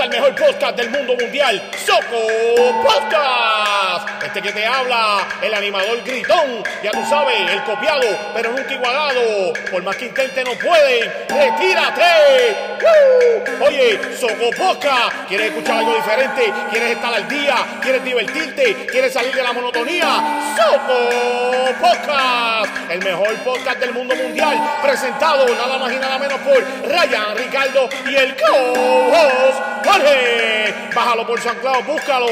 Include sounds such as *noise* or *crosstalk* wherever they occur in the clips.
al mejor podcast del mundo mundial, Soco Podcast. Este que te habla, el animador gritón, ya tú sabes, el copiado, pero nunca igualado. Por más que intente no pueden, retírate. Oye, Soco Podcast, ¿quieres escuchar algo diferente? ¿Quieres estar al día? ¿Quieres divertirte? ¿Quieres salir de la monotonía? Soco Podcast, el mejor podcast del mundo mundial, presentado nada más y nada menos por Ryan, Ricardo y el co-host Bájalo por San Claudio, búscalo,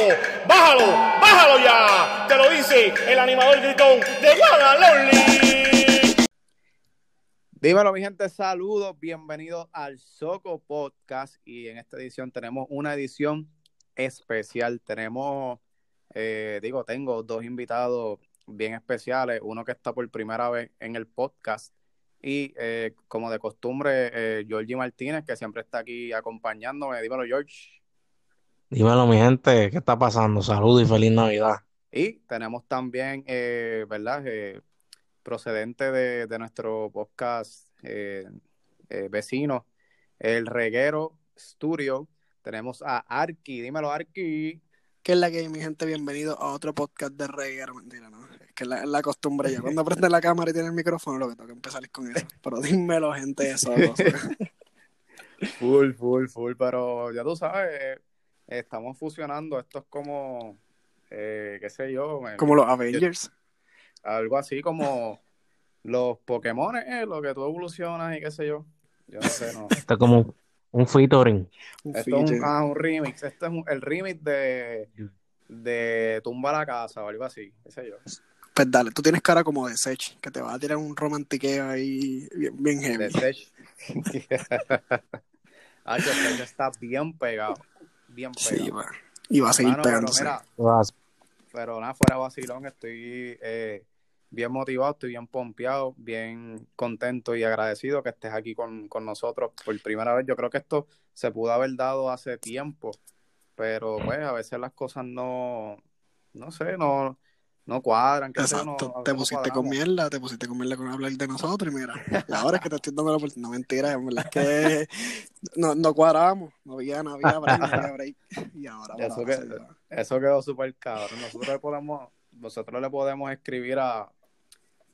bájalo, bájalo ya. Te lo dice el animador gritón de Lonely. Dímelo, mi gente, saludos, bienvenidos al Soco Podcast. Y en esta edición tenemos una edición especial. Tenemos, eh, digo, tengo dos invitados bien especiales. Uno que está por primera vez en el podcast. Y eh, como de costumbre, eh, Georgie Martínez, que siempre está aquí acompañándome. Dímelo, George. Dímelo, mi gente, ¿qué está pasando? Saludos y feliz Navidad. Y tenemos también, eh, ¿verdad? Eh, procedente de, de nuestro podcast eh, eh, vecino, el Reguero Studio. Tenemos a Arki. Dímelo, Arki. ¿Qué es la que hay, mi gente? Bienvenido a otro podcast de reguero. Mentira, ¿no? Que es la, costumbre ya. Cuando prende la cámara y tiene el micrófono, lo que tengo que empezar es con eso. Pero dímelo, gente, eso. *laughs* Full, full, full. Pero ya tú sabes, estamos fusionando. Esto es como, eh, qué sé yo, me- Como los Avengers. algo así como los Pokémon, eh, lo que tú evolucionas y qué sé yo. Yo no sé, no. *laughs* Esto es como un, un featuring. Un Esto es un, ah, un remix. Este es un- el remix de, de Tumba la Casa o algo así, qué sé yo. Pues dale, tú tienes cara como de Sech, que te va a tirar un romantiqueo ahí bien, bien heavy. De Sech. *laughs* Ah, que Sech está bien pegado. Bien Sí, pegado. va. Y va a seguir pero pegándose. mira, pero nada, fuera vacilón, estoy eh, bien motivado, estoy bien pompeado, bien contento y agradecido que estés aquí con, con nosotros por primera vez. Yo creo que esto se pudo haber dado hace tiempo, pero pues a veces las cosas no, no sé, no, no cuadran. no- Exacto, te veces no pusiste con mierda, te pusiste con mierda con hablar de nosotros y mira, y ahora es que te estoy dando la oportunidad, no mentira, en verdad es que *laughs* no, no cuadrábamos, no había, no había break, no había *laughs* break, y ahora, Eso ahora que- dio. Eso quedó súper cabrón. Nosotros le podemos, nosotros le podemos escribir a,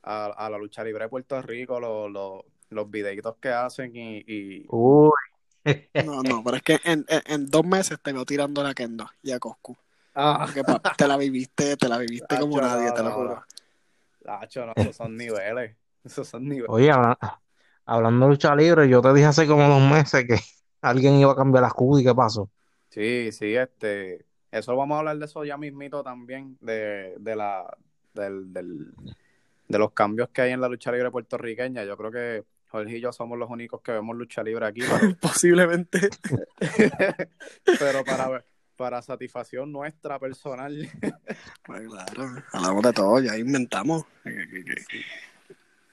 a, a la lucha libre de Puerto Rico los, los, los videitos que hacen y, y Uy, No, no, pero es que en, en, en dos meses te veo tirando a Kendo y a Coscu. Ah, Porque pa, te la viviste, te la viviste como nadie, no, te lo juro. no. Nacho, no, esos son niveles. Esos son niveles. oye, habla- hablando de lucha libre, yo te dije hace como dos meses que *laughs* alguien iba a cambiar la escudo y qué pasó. Sí, sí, este, eso vamos a hablar de eso ya mismito también, de, de la, del, del, de los cambios que hay en la lucha libre puertorriqueña. Yo creo que Jorge y yo somos los únicos que vemos lucha libre aquí, pero, *laughs* Posiblemente. *laughs* pero para, para satisfacción nuestra personal. *laughs* Pues claro, hablamos de todo, ya inventamos.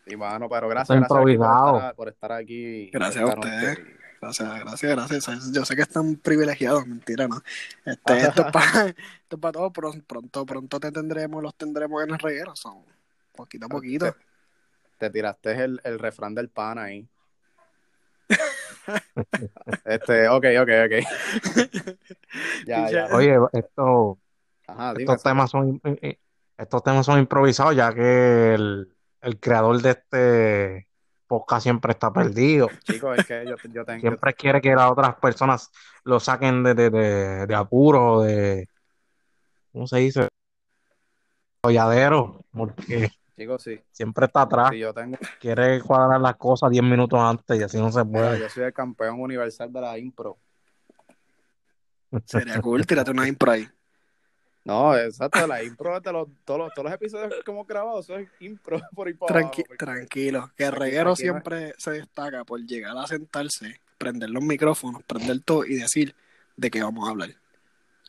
Y mano, pero gracias, gracias por improvisado. estar, por estar aquí. Gracias a ustedes. Gracias, gracias, gracias. Yo sé que están privilegiados, mentira, ¿no? Este, *laughs* esto es para esto es pa todo, pronto, pronto, pronto te tendremos, los tendremos en el reguero, son poquito a poquito. Te, te tiraste el, el refrán del pan ahí. *laughs* este, ok, ok, ok. *laughs* ya, ya. Oye, esto, Ajá, estos temas son eh, estos temas son improvisados, ya que el, el creador de este podcast siempre está perdido. Chicos, es que yo, yo tengo. Siempre quiere que las otras personas lo saquen de, de, de, de apuro, de ¿cómo se dice? Holladero, porque Chicos, sí. siempre está atrás. Sí, yo tengo. Quiere cuadrar las cosas 10 minutos antes y así no se puede. yo soy el campeón universal de la impro. Sería cool, tírate una impro ahí. No, exacto, la impro de los, todos, los, todos los episodios que hemos grabado, es impro *laughs* por ahí para Tranqui- abajo, porque- tranquilo, que el reguero siempre se destaca por llegar a sentarse, prender los micrófonos, prender todo y decir de qué vamos a hablar.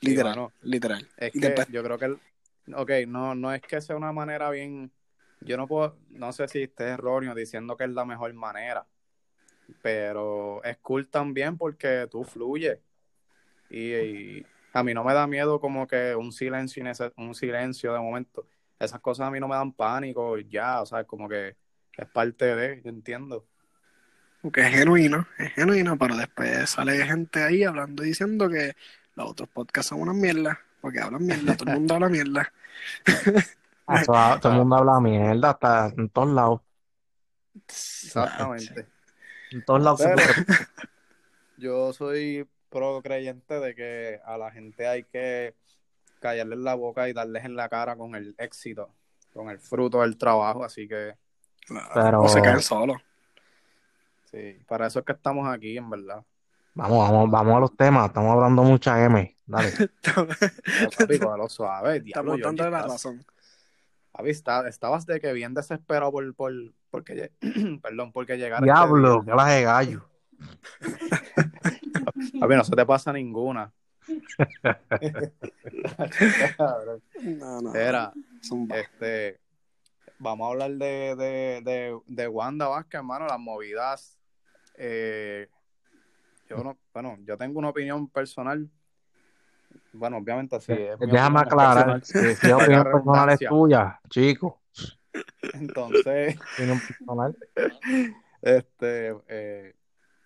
Sí, Literal, literal. Es Y que después- yo creo que, el, ok, no, no es que sea una manera bien, yo no puedo, no sé si esté erróneo diciendo que es la mejor manera, pero es cool también porque tú fluyes y, y a mí no me da miedo como que un silencio, un silencio de momento, esas cosas a mí no me dan pánico, ya, o sea, como que es parte de, yo entiendo. Porque es genuino, es genuino, pero después sale gente ahí hablando y diciendo que los otros podcasts son una mierda, porque hablan mierda, todo el mundo habla mierda. *laughs* Eso, todo el mundo habla mierda, hasta en todos lados. Exactamente. En todos lados. se Pero- puede. *laughs* Yo soy pro creyente de que a la gente hay que callarles la boca y darles en la cara con el éxito, con el fruto del trabajo, así que Pero- O se caen solos. sí, para eso es que estamos aquí, en verdad. Vamos, vamos, vamos a los temas. Estamos hablando mucha M. Dale. *laughs* Estamos dándole la razón. Papi, está- estabas de que bien desesperado por, por porque, *clears throat* perdón, porque llegara Diablo, este que las de gallo. *laughs* Papi, no se te pasa ninguna. Cabrón. No, no. Era, este, vamos a hablar de, de, de, de Wanda Vázquez, hermano, las movidas. eh, yo no, bueno, yo tengo una opinión personal. Bueno, obviamente sí. es mi Déjame aclarar. personal. Si si la opinión personal es tuya, chico. Entonces, este, eh,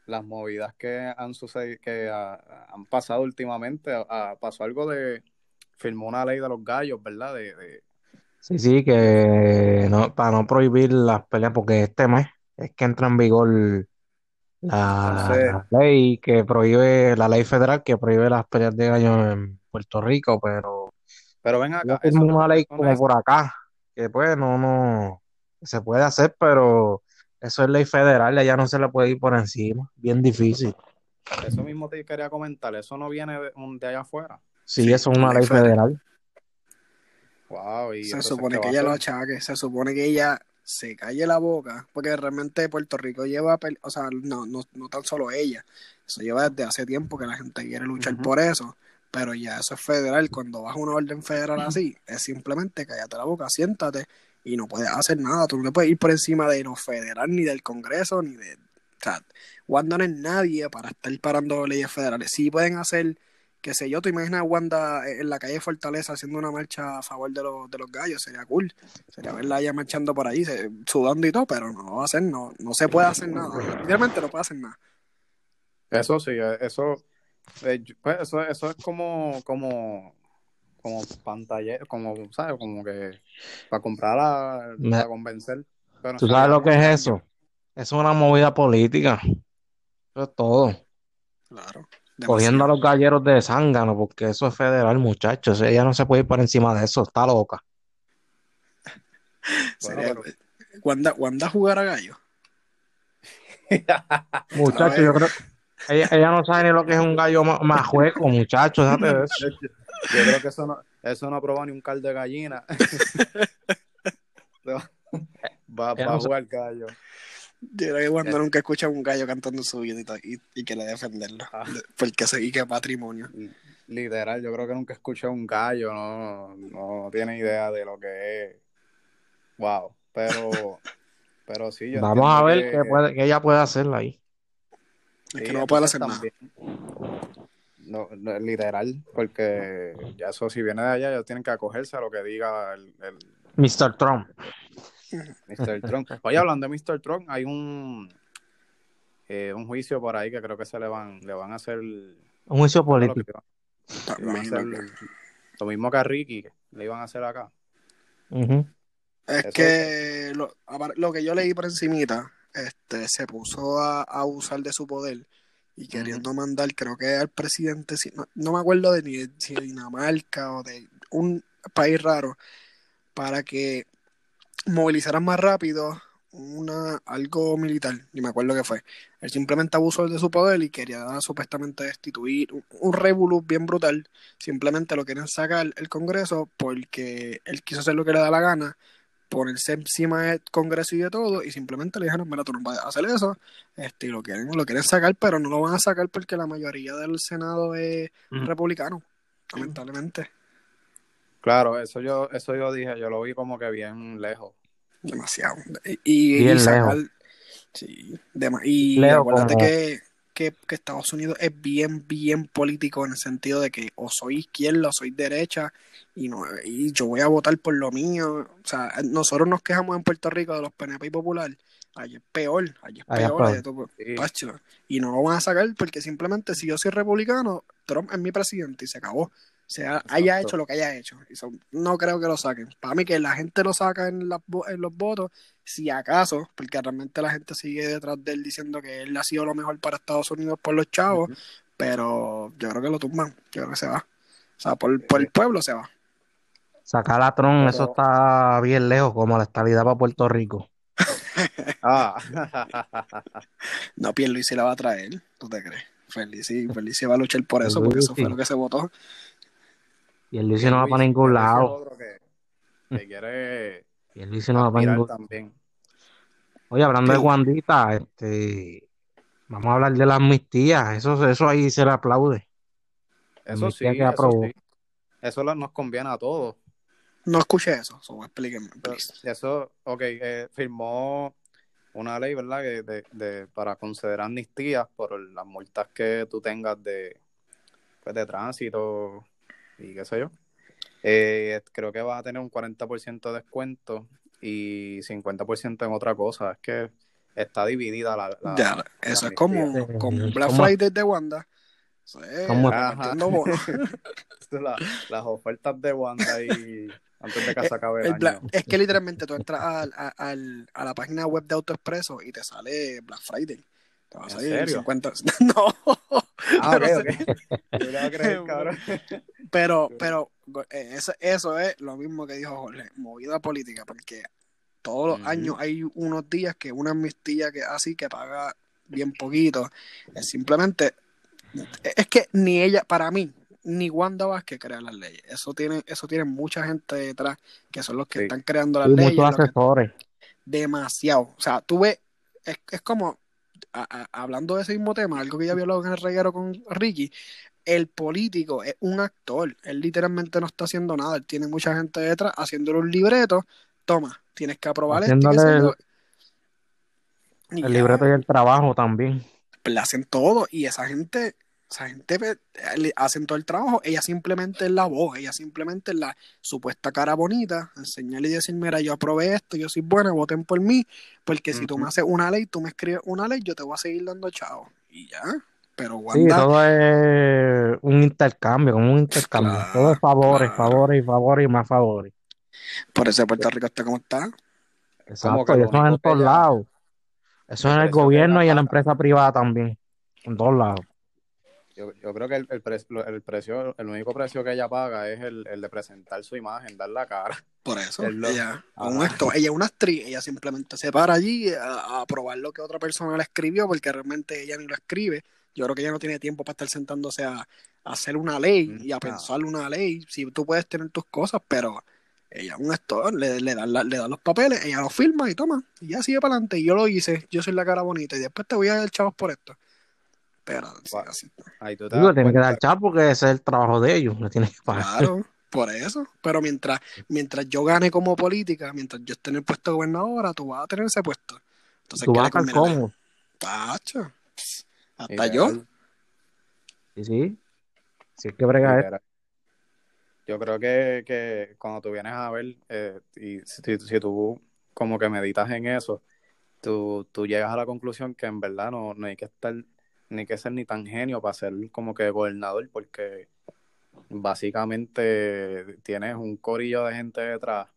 las movidas que han sucedido, que ah, han pasado últimamente, ah, pasó algo de, firmó una ley de los gallos, ¿verdad? De, de- Sí, sí, que no, para no prohibir las peleas, porque este mes es que entra en vigor la, Entonces- la ley que prohíbe, la ley federal que prohíbe las peleas de gallos en Puerto Rico, pero pero ven acá, no- una ley como es- por acá, que pues no, no, se puede hacer, pero eso es ley federal, allá no se le puede ir por encima, bien difícil. eso mismo te quería comentar, eso no viene de, allá afuera. Sí, Sí, eso es una ley ley federal. Wow, y Se entonces, supone ¿qué que ella lo hacer? achaque, se supone que ella se calle la boca, porque realmente Puerto Rico lleva, o sea, no, no, no tan solo ella, eso lleva desde hace tiempo que la gente quiere luchar por eso, pero ya eso es federal, cuando vas a una orden federal así, es simplemente cállate la boca, siéntate y no puedes hacer nada, tú no te puedes ir por encima de lo federal, ni del Congreso, ni de... O sea, Wanda no es nadie para estar parando leyes federales, sí pueden hacer qué sé yo, te imaginas a Wanda en la calle Fortaleza haciendo una marcha a favor de los, de los gallos, sería cool. Sería verla ella marchando por ahí, sudando y todo, pero no va a hacer, no, no se puede hacer nada. Literalmente no puede hacer nada. Eso sí, eh, eso, eh, pues eso, eso es como, como, como pantalla, como, ¿sabes? Como que para comprar, a, Me- para convencer. Pero ¿Tú sabes lo que es eso? Eso es una movida política. Eso es todo. Claro. Cogiendo a los galleros de zángano, porque eso es federal, muchachos. Ella no se puede ir por encima de eso, está loca. *laughs* Bueno, Sería- pero- Wanda, Wanda jugar a gallo. *laughs* Muchachos, yo creo ella, ella no sabe ni lo que es un gallo ma- majueco, muchachos, déjate de eso. Yo creo que eso no, eso no probó ni un caldo de gallina. *laughs* va, a no jugar gallo. Yo creo que Wanda nunca escucha a un gallo cantando su vida y, y, y quiere defenderlo. Ah. Porque se y que es patrimonio. Literal, yo creo que nunca escuché un gallo, no, no tiene idea de lo que es. Wow, pero, *laughs* pero sí, yo Vamos a ver entiendo qué, puede, qué ella puede hacer ahí. Es sí, que no a poder entonces hacer nada. también, No, no, literal, porque ya eso si viene de allá, ellos tienen que acogerse a lo que diga el, el Mr. Trump. Mr. Trump. *laughs* Oye, hablando de Mr. Trump, hay un eh, un juicio por ahí que creo que se le van, le van a hacer Un juicio lo, que político. van hacer lo mismo que a Ricky, que le iban a hacer acá. Es Eso- que lo, lo que yo leí por encimita, este, se puso a, a usar de su poder y queriendo mandar, creo que al presidente, si- no, no me acuerdo de ni de Dinamarca o de un país raro, para que movilizaran más rápido una algo militar, ni me acuerdo qué fue. Él simplemente abusó de su poder y quería supuestamente destituir un, un revolú bien brutal. Simplemente lo quieren sacar el Congreso porque él quiso hacer lo que le da la gana, ponerse encima del Congreso y de todo, y simplemente le dijeron, mira, tú no puedes hacer eso, este, y lo quieren, lo quieren sacar, pero no lo van a sacar porque la mayoría del Senado es republicano, lamentablemente. Claro, eso yo, eso yo dije, yo lo vi como que bien lejos. Demasiado. Y, y Bien sacar. Sí, dema- y Leo, acuérdate como- que. que, que Estados Unidos es bien, bien político en el sentido de que o soy izquierda o soy derecha y, no, y yo voy a votar por lo mío. O sea, nosotros nos quejamos en Puerto Rico de los PNP y Popular. Allí es peor, allí es Allá es peor. peor. allí todo- Sí. Pacho. Y no lo van a sacar porque simplemente si yo soy republicano, Trump es mi presidente y se acabó. O sea, haya hecho lo que haya hecho. Y son- no creo que lo saquen. Para mí que la gente lo saca en, las vo- en los votos, si acaso, porque realmente la gente sigue detrás de él diciendo que él ha sido lo mejor para Estados Unidos por los chavos, pero yo creo que lo tumban. Yo creo que se va. O sea, por, por el pueblo se va. Sacar a Tron, Pero- eso está bien lejos, como la estabilidad para Puerto Rico. *laughs* Ah, *laughs* No, Pierluisi la va a traer, ¿tú te crees? Felici, Felici va a luchar por eso, porque eso fue lo que se votó. Y el Luis no va para ningún lado. otro que, que quiere *laughs* Y el Luis no va para ningún también. Oye, hablando de Sí. Wandita, este, vamos a hablar de la amnistía. Eso, eso ahí se le aplaude. Eso sí, que eso sí. Eso nos conviene a todos. No escuché eso, so, explíquenme, Eso, please. eso, ok, eh, firmó una ley, ¿verdad? Que de, de- para conceder amnistías por las multas que tú tengas de, pues, de tránsito y qué sé yo. Eh, creo que va a tener un 40% de descuento y 50% en otra cosa. Es que está dividida la... la- Ya, eso la es como, como Sí, Black ¿cómo? Friday de Wanda. Bonos. *laughs* La- las ofertas de Wanda y antes de que se acabe el, El año. Black- es que literalmente tú entras al- a, al- a la página web de AutoExpreso y te sale Black Friday. Te va a ¿En salir serio? 50. *laughs* No. Ah, pero, *laughs* a creer, *laughs* cabrón. pero, pero eh, eso, eso es lo mismo que dijo Jorge, movida política, porque todos los años hay unos días que una amnistía que así que paga bien poquito. Es simplemente, es que ni ella, para mí, ni Wanda Vázquez crea las leyes. Eso tiene, eso tiene mucha gente detrás que son los que Sí. están creando las Y leyes. muchos que- asesores. demasiado. O sea, tú ves, es, es como, a- a- hablando de ese mismo tema, algo que ya había hablado en el reguero con Ricky, el político es un actor. Él literalmente no está haciendo nada. Él tiene mucha gente detrás haciéndole un libreto. Toma, tienes que aprobar esto. El ya, libreto y el trabajo también. le hacen todo. Y esa gente, esa gente pues, le hacen todo el trabajo. Ella simplemente es la voz. Ella simplemente es la supuesta cara bonita. Enseñarle y decir, mira, yo aprobé esto, yo soy buena, voten por mí. Porque si tú me haces una ley, tú me escribes una ley, yo te voy a seguir dando chavo. Y ya. Pero Sí, Wanda, todo es un intercambio, como un intercambio. Claro, todo es favores, claro. favores y favores y más favores. por eso Puerto Rico está como está. Exacto, y eso es en todos lados. Eso es en el gobierno y en la empresa privada también. En todos lados. Yo, yo creo que el, el, pre- el precio, el único precio que ella paga es el, el de presentar su imagen, dar la cara. Por eso, Es lo- ella, un ella es una actriz, ella simplemente se para allí a, a probar lo que otra persona le escribió, porque realmente ella ni lo escribe. Yo creo que ella no tiene tiempo para estar sentándose a, a hacer una ley y a pensar una ley. Si tú puedes tener tus cosas, pero ella es un actor, le, le, dan dan los papeles, ella los firma y toma, y ya sigue para adelante. Y yo lo hice, yo soy la cara bonita, y después te voy a dar chavos por esto. Wow. así. Ahí tú te Digo, das tiene que dar chat porque ese es el trabajo de ellos. Le tienen que pagar. Claro, por eso. Pero mientras, mientras yo gane como política, mientras yo esté en el puesto de gobernadora, tú vas a tener ese puesto. Entonces, Tú ¿qué vas a estar cómodo. Tacho. Hasta yo. Sí, sí. Si es que brega. Yo creo que, que cuando tú vienes a ver, eh, y si, si tú como que meditas en eso, tú, tú llegas a la conclusión que en verdad no, no hay que estar, ni que ser ni tan genio para ser como que gobernador, porque básicamente tienes un corillo de gente detrás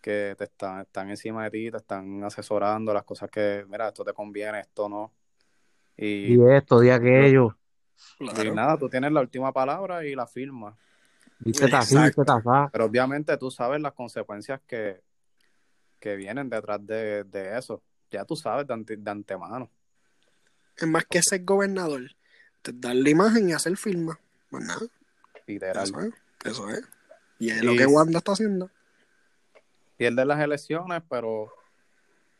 que te están, están encima de ti, te están asesorando las cosas que, mira, esto te conviene, esto no. Y, Y esto, di aquello. y Claro. nada, tú tienes la última palabra y la firma. Dice así, Exacto. dice así. Pero obviamente tú sabes las consecuencias que, que vienen detrás de, de eso. Ya tú sabes de, ante- de antemano. Es más que ser gobernador. Te dar la imagen y hacer firma. Más nada. Literal. Eso es. Eso es. Y es Y- lo que Wanda está haciendo. Pierdes las elecciones, pero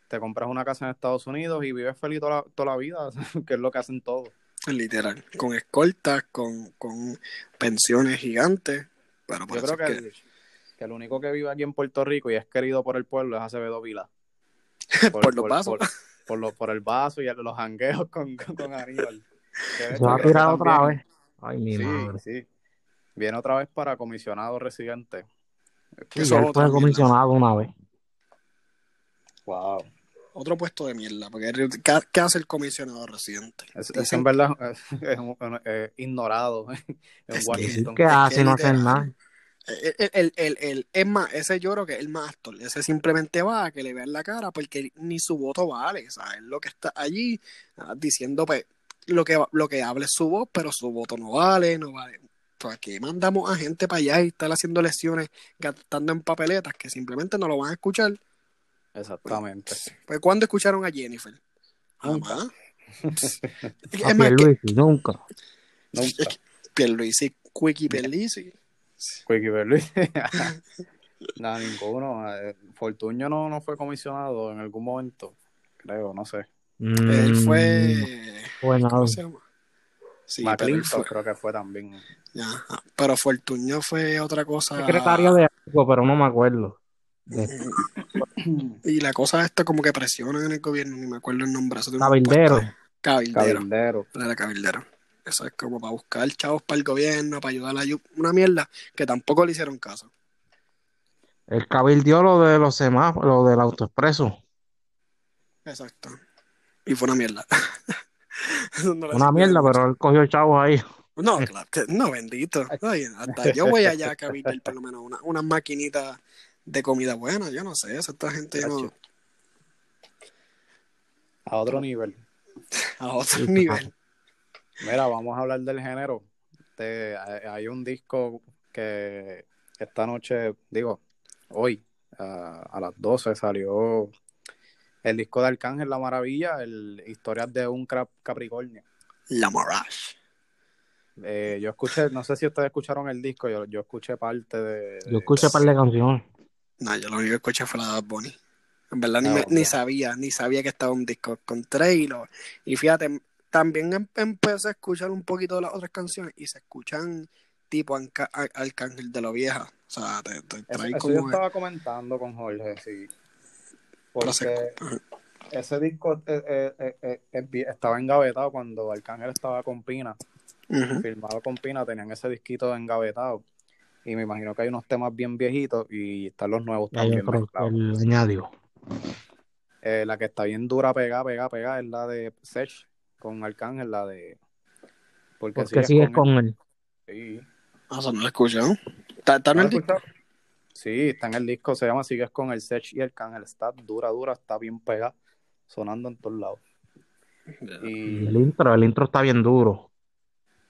te compras una casa en Estados Unidos y vives feliz toda la, toda la vida, *laughs* que es lo que hacen todos. Literal. Con escoltas, con, con pensiones gigantes. Pero Yo creo que, el, que el único que vive aquí en Puerto Rico y es querido por el pueblo es Acevedo Vila. *laughs* Por los por, lo, por el vaso y los jangueos con, con, con Aníbal. Se va a tirar otra también- vez. Ay, mi Sí, madre. sí. Viene otra vez para comisionado residente. Sí, Eso es él fue comisionado una vez. Wow. Otro puesto de mierda, porque ¿qué, qué hace el comisionado residente? Es, es en verdad *laughs* es, un- eh, ignorado *laughs* en Es que- Washington. ¿Qué Es hace? No hace nada. El, el, el, es más, ese yo creo que es el más actor. Ese simplemente va a que le vean la cara porque ni su voto vale. O sea, él lo que está allí ah, diciendo, pues, lo que, lo que hable es su voz, pero su voto no vale, no vale. Pues aquí mandamos a gente para allá y estar haciendo lesiones, gastando en papeletas que simplemente no lo van a escuchar. Exactamente. Pues, ¿cuándo escucharon a Jennifer? Nunca. Jamás. *laughs* es A más, que nunca. Nunca. Pierluisi, Quickie Pierluisi. Quickie Berluisi. *laughs* no, ninguno. Eh, Fortuño no, no fue comisionado en algún momento. Creo, no sé. Él Mm, fue... fue nada. ¿Cómo se llama? Sí, McClinton creo que fue también. Ya, ah, pero Fortuño fue otra cosa. Secretario de algo, pero no me acuerdo. De- Y la cosa esta como que presionan en el gobierno, ni me acuerdo el nombre. eso Cabildero. Cabildero. Cabildero. Era cabildero. Eso es como para buscar chavos para el gobierno, para ayudar a la una mierda que tampoco le hicieron caso. El cabildió lo de los semáforos, lo del autoexpreso. Exacto. Y fue una mierda. *laughs* Eso no Una mierda, pero él cogió chavos ahí. No, claro, que- no, bendito. *laughs* Hasta yo voy allá a cabildar por lo menos una, unas maquinitas de comida buena. Yo no sé, esa esta gente no. A otro nivel. *laughs* a otro nivel. Mira, vamos a hablar del género. Este, hay un disco que esta noche, digo, hoy, a, a las 12 salió el disco de Arcángel La Maravilla, el Historias de un Crap- Capricornio. La Mirage. Eh, yo escuché, no sé si ustedes escucharon el disco, yo, yo escuché parte de... Yo escuché un par de canciones. No, yo lo único que escuché fue la de Bunny. En verdad ni, Ah, me- ni sabía, ni sabía que estaba un disco con y lo- Y fíjate, también em- empecé a escuchar un poquito de las otras canciones y se escuchan tipo Arcángel de lo vieja. O sea, te, te Eso, trae eso yo como... estaba comentando con Jorge, sí. Se- Porque ese disco eh, eh, eh, estaba engavetado cuando Arcángel estaba con Pina. Ujú. filmado con Pina, tenían ese disquito engavetado. Y me imagino que hay unos temas bien viejitos y están los nuevos también añadió. Eh, la que está bien dura, pegada, pegada, pegada, es la de Sech con Arcángel, la de... Porque, Porque sigues él? con él. Sí. Ah, eso no lo escuché. ¿no? ¿Está, está en ¿No el disco? Sí, está en el disco, se llama Sigues con el Sech y Arcángel. Está dura, dura, está bien pegada, sonando en todos lados. Y Y el intro, el intro está bien duro.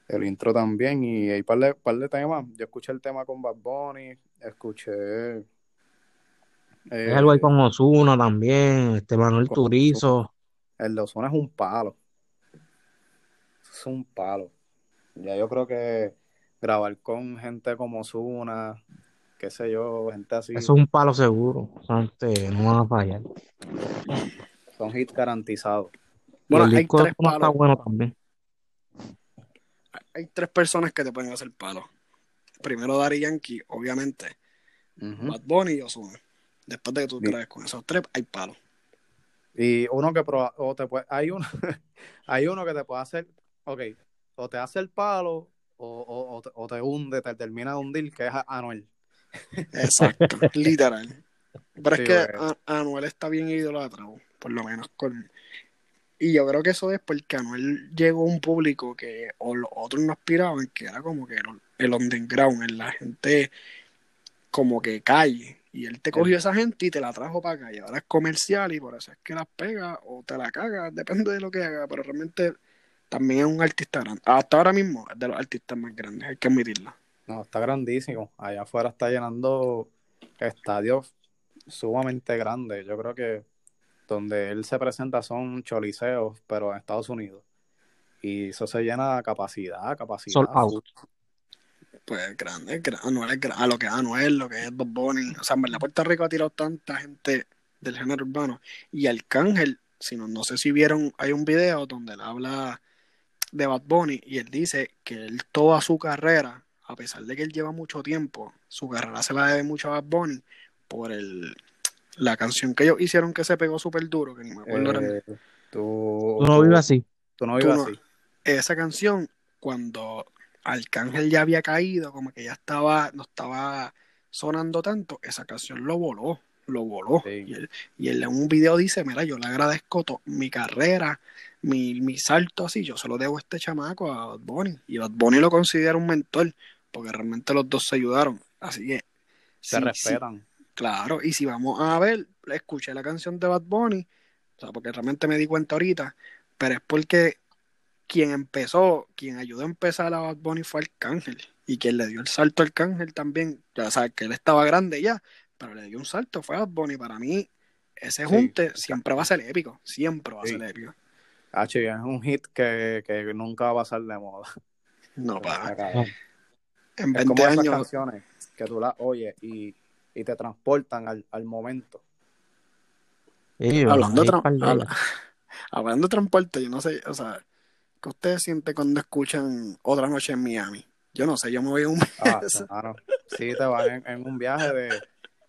el intro también, y hay par de, par de temas. Yo escuché el tema con Bad Bunny, escuché... eh, Es algo ahí con Ozuna también, este Manuel con Turizo. El de Ozuna es un palo. Es un palo. Ya yo creo que grabar con gente como Ozuna, qué sé yo, gente así, Eso es un palo seguro. O sea, este, no van a fallar. son hits garantizados. Bueno, el hay tres está palos. bueno también. Hay tres personas que te pueden hacer palo. Primero Daddy Yankee, obviamente. Ujú. Bad Bunny y Ozuna. Después de que tú grabes con esos tres, hay palo. Y uno que proba- o te puede, hay uno, *laughs* hay uno que te puede hacer, ok, o te hace el palo o, o, o te, o te hunde, te termina de hundir, que es a- Anuel. Exacto, *laughs* literal. Pero Sí, es que bueno. a- Anuel está bien idolatrado, por lo menos con... Y yo creo que eso es porque Anuel llegó a un público que o los otros no aspiraban, que era como que el, el underground, en la gente como que calle. Y él te cogió esa gente y te la trajo para acá. Y ahora es comercial y por eso es que las pega o te la caga, depende de lo que haga. Pero realmente también es un artista grande. Hasta ahora mismo es de los artistas más grandes, hay que admitirlo. No, está grandísimo. Allá afuera está llenando estadios sumamente grandes. Yo creo que donde él se presenta son choliseos, pero en Estados Unidos. Y eso se llena a capacidad, capacidad. Sold out. pues grande, gra- Anuel es gra- a lo que es Anuel, lo que es Bob Bunny. O sea, en verdad Puerto Rico ha tirado tanta gente del género urbano. Y Arcángel, si no, no sé si vieron, hay un video donde él habla de Bad Bunny y él dice que él toda su carrera, a pesar de que él lleva mucho tiempo, su carrera se la debe mucho a Bad Bunny por el La canción que ellos hicieron que se pegó súper duro, que ni me acuerdo. Eh, tú, Tú no vives así. Tú no Tú vives no- así. esa canción, cuando Arcángel ya había caído, como que ya estaba, no estaba sonando tanto, esa canción lo voló, lo voló. Sí. Y, él, y él en un video dice, mira, yo le agradezco to- mi carrera, mi, mi salto así, yo se lo debo a este chamaco, a Bad Bunny. Y Bad Bunny lo considera un mentor, porque realmente los dos se ayudaron. Así que... Se sí, sí, respetan. Claro, y si vamos a ver, escuché la canción de Bad Bunny, o sea, porque realmente me di cuenta ahorita, pero es porque quien empezó, quien ayudó a empezar a Bad Bunny fue Arcángel, y quien le dio el salto a Arcángel también, ya sabes que él estaba grande ya, pero le dio un salto, fue Bad Bunny. Para mí, ese Sí. junte siempre va a ser épico, siempre va a Sí. ser épico. Y es un hit que, que nunca va a pasar de moda. No, *laughs* pa, Está cabrón. en Es como 20 esas canciones que tú las oyes y, y te transportan al, al momento. Sí, hablando, de habla- *laughs* hablando de transporte, yo no sé, o sea, ¿qué ustedes sienten cuando escuchan Otra Noche en Miami? Yo no sé, yo me voy a un Ah, mano. Sí, te vas en, en un viaje de,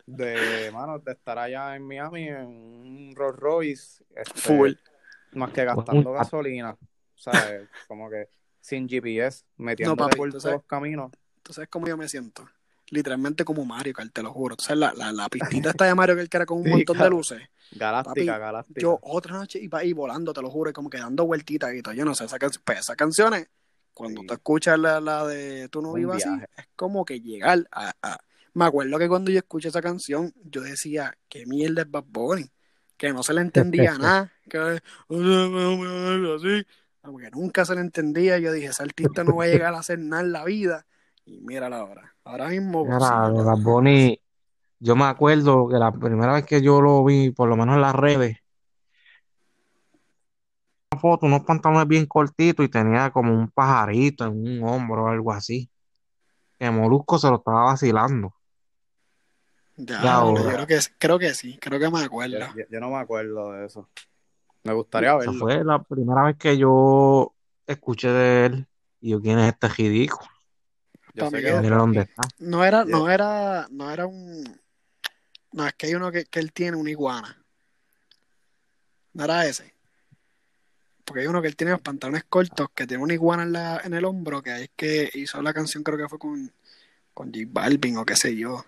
de, mano, de estar allá en Miami en un Rolls Royce. este, full. Más que gastando Un- gasolina. ¿Sabes? Como que sin GPS, metiéndote papi, por todos los caminos. Entonces, ¿cómo yo me siento? Literalmente como Mario Kart, te lo juro. Entonces, la, la, la pistita está de Mario Kart que era con un *laughs* Sí, montón de luces. Galáctica, Papi, galáctica. Yo otra noche iba ahí volando, te lo juro, y como que dando vueltitas y todo. Yo no sé, esa can- pues, esas canciones, cuando Sí. tú escuchas la, la de Tú no vivas así, es como que llegar a, a- Me acuerdo que cuando yo escuché esa canción, yo decía, ¿qué mierda es Bad Bunny? Que no se le entendía *laughs* nada. Que así. Como que nunca se le entendía. Yo dije, ese artista no va a llegar a hacer nada en la vida. Y mírala ahora. Ahora mismo. Mira, sí, de Bad Bunny, yo me acuerdo que la primera vez que yo lo vi, por lo menos en las redes, una foto, unos pantalones bien cortitos y tenía como un pajarito en un hombro o algo así. Que Molusco se lo estaba vacilando. Ya, Ya, yo creo que, creo que sí, creo que me acuerdo. Yo, no me acuerdo de eso. Me gustaría Esa verlo. fue la primera vez que yo escuché de él. Y yo, ¿quién es este ridículo? Yo sé que Mira dónde está. No era, Yeah. no era, no era un. No, es que hay uno que, que él tiene, una iguana. No era ese. Porque hay uno que él tiene los pantalones cortos, que tiene una iguana en, la, en el hombro, que es que hizo la canción, creo que fue con, con J Balvin o qué sé yo.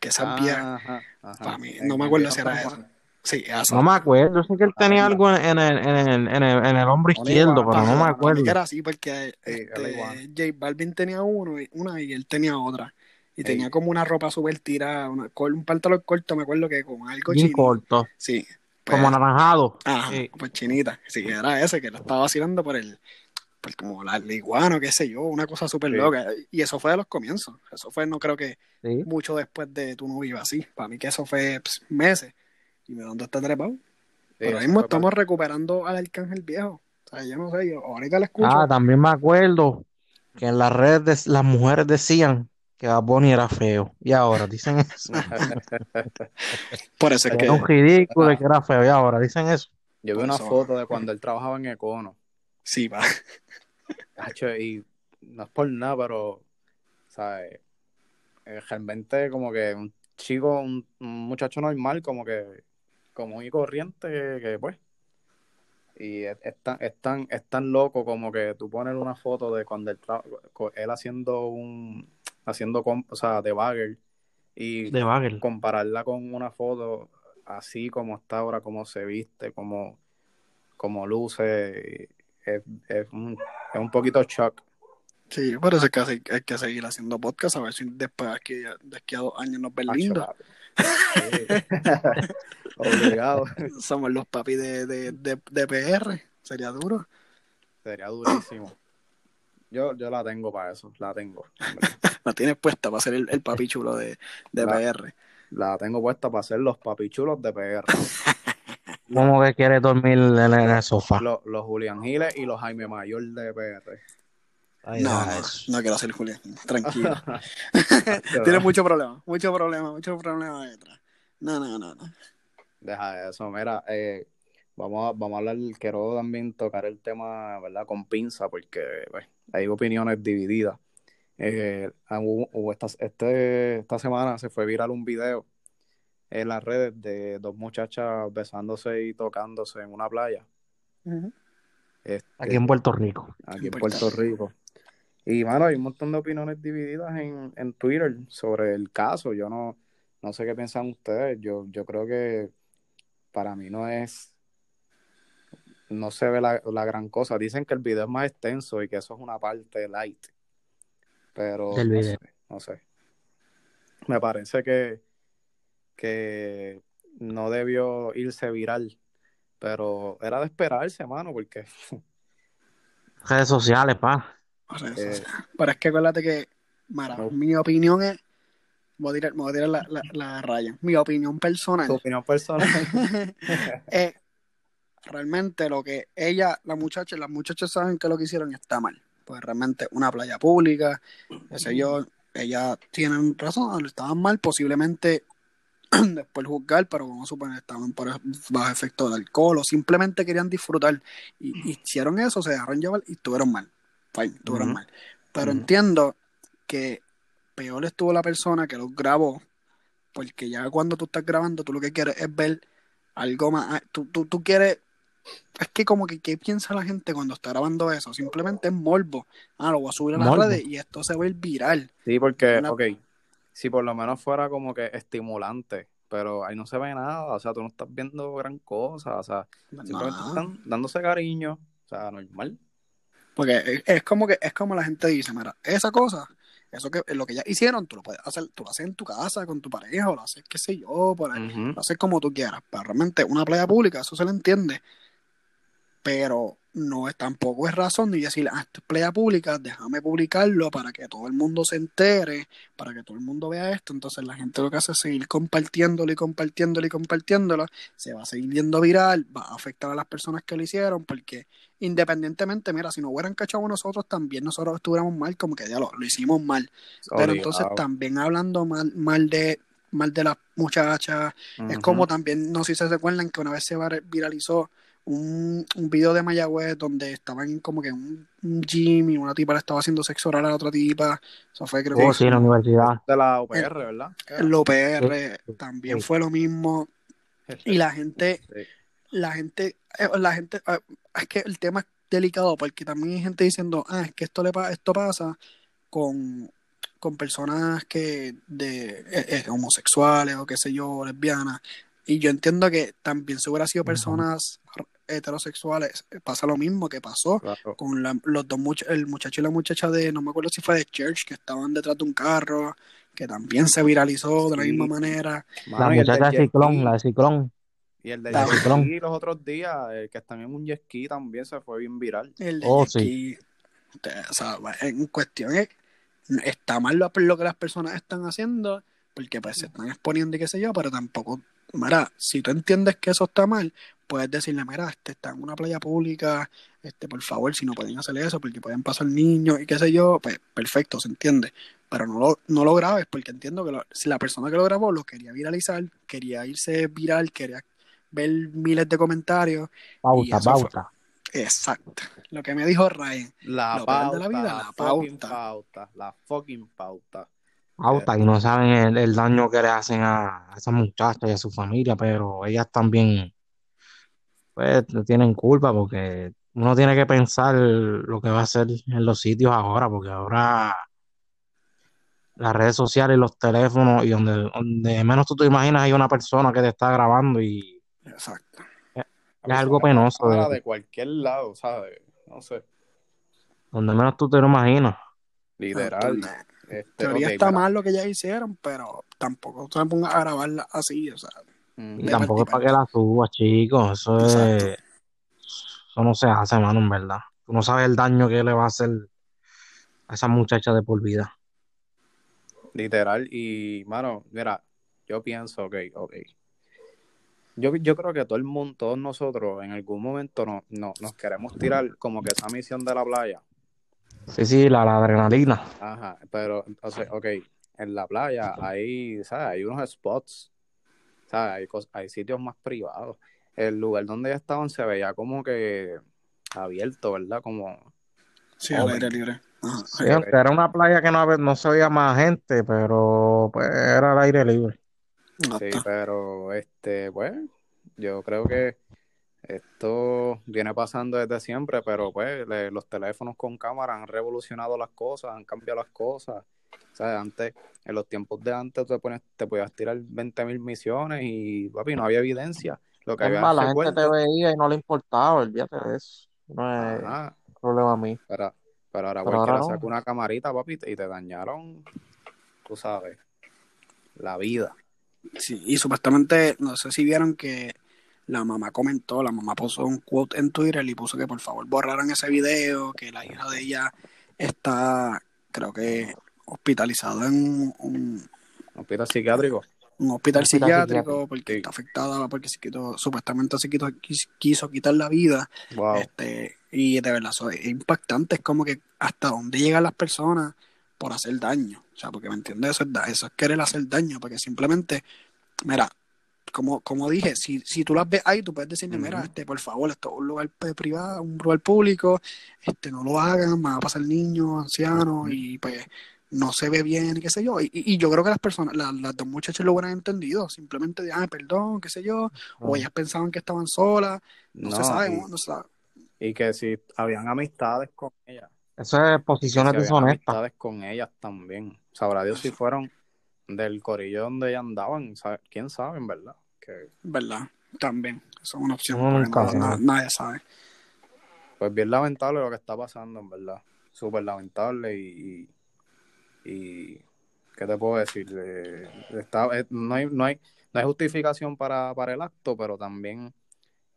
Que esa Ah, vieja. Ajá, ajá. Para mí, no me acuerdo si era eso. Sí. No me acuerdo. Yo sé que él tenía Ah, algo en, en el, en, el, en, el, en el hombro izquierdo, pero no me acuerdo. que era así, porque iguana. este, J Balvin tenía uno, y- una y él tenía otra. Y tenía como una ropa súper tirada, una- un pantalón corto, me acuerdo que con algo Bien chino. corto, Sí. pues, como anaranjado. Ajá, Sí. pues chinita. Sí, era ese que lo estaba vacilando por el, por como la, la iguana, qué sé yo, una cosa súper Sí. loca. Y eso fue de los comienzos. Eso fue, no creo que Sí. mucho después de Tú no vivas así. Para mí que eso fue pues, meses. Y me dónde está trepado. Sí, Pero ahora mismo estamos recuperando al Arcángel Viejo. O sea, yo no sé, yo ahorita lo escucho. Ah, también me acuerdo que en las redes de- las mujeres decían que Bad Bunny era feo. Y ahora dicen eso. *laughs* por eso es Que era un ridículo y que era feo. Y ahora dicen eso. Yo vi una foto de cuando él trabajaba en Econo. Sí, va. Hacho, y no es por nada, pero, ¿sabes? Eh, Realmente como que un chico, un, un muchacho normal, como que común y corriente, que, que, pues. Y es, es tan, es, tan, es tan loco como que tú pones una foto de cuando él, él haciendo un, haciendo, o sea, de bagger y De Bagel. compararla con una foto así como está ahora, como se viste, como, como luce, es, es un, es un poquito shock. Sí, por eso es que hay, hay que seguir haciendo podcast, a ver si después aquí, de aquí a dos años nos ven lindos. *laughs* Obligado. Somos los papis de, de, de, de PR. Sería duro. Sería durísimo. Yo, yo la tengo para eso, la tengo. *laughs* La tienes puesta para ser el, el papi chulo de, de La- PR. La tengo puesta para ser los papichulos de PR. *laughs* ¿Cómo que quiere dormir en, el sofá? Los, los Julián Giles y los Jaime Mayor de PR. Ay, No, no, no quiero ser Julián. Tranquilo. *laughs* *laughs* Tiene mucho problema, mucho problema, mucho problema detrás. No, no, no, no. Deja eso, mira, eh, vamos, a, vamos a hablar, quiero también tocar el tema, ¿verdad? Con pinza, porque pues, hay opiniones divididas. Eh, hubo- hubo esta, este, esta semana se fue viral un video en las redes de dos muchachas besándose y tocándose en una playa. Ujú. Este, Aquí en Puerto Rico. aquí en Puerto Rico. Y mano, hay un montón de opiniones divididas en, en Twitter sobre el caso. Yo no, no sé qué piensan ustedes. Yo, yo creo que para mí no es, no se ve la, la gran cosa. Dicen que el video es más extenso y que eso es una parte light. Pero Del no video. sé, no sé. Me parece que, que no debió irse viral. Pero era de esperarse, mano, porque *laughs* Redes sociales, pa. Eh, Pero es que acuérdate que, Mara, No. mi opinión es. Voy a tirar, voy a tirar la, la, la raya. Mi opinión personal. tu opinión personal. *laughs* es realmente lo que ella, la muchacha, las muchachas saben que lo que hicieron está mal. Pues realmente una playa pública, qué sé yo, ellas tienen razón, estaban mal, posiblemente *clears throat* después juzgar, pero vamos a suponer estaban por bajo efecto del alcohol o simplemente querían disfrutar y, hicieron eso, se dejaron llevar y estuvieron mal. Fine, estuvieron mal. Pero entiendo que peor estuvo la persona que los grabó, porque ya cuando tú estás grabando, tú lo que quieres es ver algo más. ah, Tú, tú, tú quieres. Es que, como que, ¿qué piensa la gente cuando está grabando eso? Simplemente es morbo. Ah, lo voy a subir a las redes y esto se va a ir viral. Sí, porque, Una- ok, si por lo menos fuera como que estimulante, pero ahí no se ve nada, o sea, tú no estás viendo gran cosa, o sea, simplemente están dándose cariño, o sea, normal. Porque es, como que es como la gente dice, mira, esa cosa, eso que lo que ya hicieron, tú lo puedes hacer, tú lo haces en tu casa con tu pareja, o lo haces, qué sé yo, por ahí, Ujú. lo haces como tú quieras. Pero realmente una playa pública, eso se le entiende. Pero no es tampoco es razón de decir, ah, esto es playa pública, déjame publicarlo para que todo el mundo se entere, para que todo el mundo vea esto. Entonces la gente lo que hace es seguir compartiéndolo y compartiéndolo y compartiéndolo. Se va a seguir viendo viral, va a afectar a las personas que lo hicieron, porque independientemente, mira, si no hubieran cachado nosotros, también nosotros estuviéramos mal, como que ya lo, lo hicimos mal. Pero entonces también hablando mal, mal de mal de las muchachas, es como también, no sé si se recuerdan que una vez se viralizó un, un video de Mayagüez donde estaban como que en un, un gym y una tipa le estaba haciendo sexo oral a la otra tipa. Eso fue creo Oh, que sí, en la universidad. de la UPR, ¿verdad? en lo PR también Sí. fue lo mismo. Y la gente, Sí. la gente, eh, la gente, eh, es que el tema es delicado porque también hay gente diciendo, ah, es que esto le pa- esto pasa con, con personas que de eh, eh, homosexuales o qué sé yo, lesbianas. Y yo entiendo que también si hubiera sido personas heterosexuales, eh, pasa lo mismo que pasó Claro. con la- los dos much- el muchacho y la muchacha de, no me acuerdo si fue de Church, que estaban detrás de un carro, que también se viralizó de la Sí. misma manera. La Mano, muchacha de Ciclón, la de Ciclón. Y el de La jet Ciclón. ski los otros días, el que están en un jet ski también se fue bien viral. El de Oh, o sea, en cuestión es, está mal lo, lo que las personas están haciendo, porque pues se están exponiendo y qué sé yo, pero tampoco, mira, si tú entiendes que eso está mal, puedes decirle, mira, este está en una playa pública, este, por favor, si no pueden hacer eso, porque pueden pasar niños y qué sé yo, pues perfecto, se entiende. Pero no lo, no lo grabes, porque entiendo que lo- si la persona que lo grabó lo quería viralizar, quería irse viral, quería ver miles de comentarios. Pauta, fue- pauta. Exacto. Lo que me dijo Ryan. La pauta, de la vida, la, la fucking pauta. pauta, la fucking pauta. Pauta y no saben el, el daño que le hacen a, a esas muchachas y a su familia, pero ellas también pues tienen culpa porque uno tiene que pensar lo que va a hacer en los sitios ahora, porque ahora las redes sociales y los teléfonos y donde, donde menos tú te imaginas hay una persona que te está grabando y Exacto. es algo penoso, de- de cualquier lado, ¿sabes? No sé, donde menos tú te lo imaginas. literal. Este, teoría está mal lo que ellas hicieron, pero tampoco se pongan a grabarla así, o sea. Y tampoco es para que la subas, chicos. Eso es, eso no se hace, mano, en verdad. Tú no sabes el daño que le va a hacer a esa muchacha de por vida. Literal, y mano, mira, yo pienso, ok, ok. Yo, yo creo que todo el mundo, todos nosotros, en algún momento no, no- nos queremos tirar como que esa misión de la playa. Sí, sí, la, la adrenalina. Ajá, pero entonces, ok, en la playa hay, ¿sabes? Hay unos spots, ¿sabes? Hay, sitios más privados. El lugar donde ya estaban se veía como que abierto, ¿verdad? Como, Sí, al aire libre. Ajá. Sí, aunque era una playa que no, no se veía más gente, pero pues era al aire libre. Sí, pero este, pues, yo creo que esto viene pasando desde siempre, pero pues le- los teléfonos con cámara han revolucionado las cosas, han cambiado las cosas. O sea, antes, en los tiempos de antes, te, pones, te podías tirar 20 mil misiones y, papi, no había evidencia. Lo que Es había más, la gente te veía y no le importaba, olvídate de eso. No es Ajá, problema mío. pero, pero ahora Pero cualquiera ahora no. saca una camarita, papi, y te dañaron, tú sabes, la vida. Sí, y supuestamente, no sé si vieron que la mamá comentó, la mamá puso un quote en Twitter y puso que por favor borraran ese video, que la hija de ella está, creo que, hospitalizada en un, Hospital psiquiátrico. un hospital Hospital psiquiátrico psiquiátrico. porque Sí. está afectada, porque se quitó, supuestamente se quitó, quis- quiso quitar la vida. Wow. Este, y de verdad, eso es impactante, es como que hasta dónde llegan las personas por hacer daño. O sea, porque me entiendes, eso es, da- eso es querer hacer daño, porque simplemente, mira, como, como dije, si, si tú las ves ahí, tú puedes decirle, mira, Ujú. este, por favor, esto es un lugar pe- privado, un lugar público, este, no lo hagan, van a pasar niños, ancianos, Ujú. y pues no se ve bien, qué sé yo. Y, y yo creo que las personas, la- las dos muchachas lo hubieran entendido, simplemente de, ah, perdón, qué sé yo, o ellas pensaban que estaban solas, no, se sabe, y- ¿no? No se sabe. Y que si habían amistades con ella, Eso es posiciones si habían deshonestas. amistades con ellas también. Sabrá Dios si fueron del corillo donde ellas andaban, sabe- quién sabe, en verdad. Que, ¿Verdad? También. Eso es una opción. Nunca no- na- nadie sabe. pues bien lamentable lo que está pasando, en verdad. Súper lamentable y, y, ¿qué te puedo decir? Eh, está, eh, no, hay, no, hay, no hay justificación para, para el acto, pero también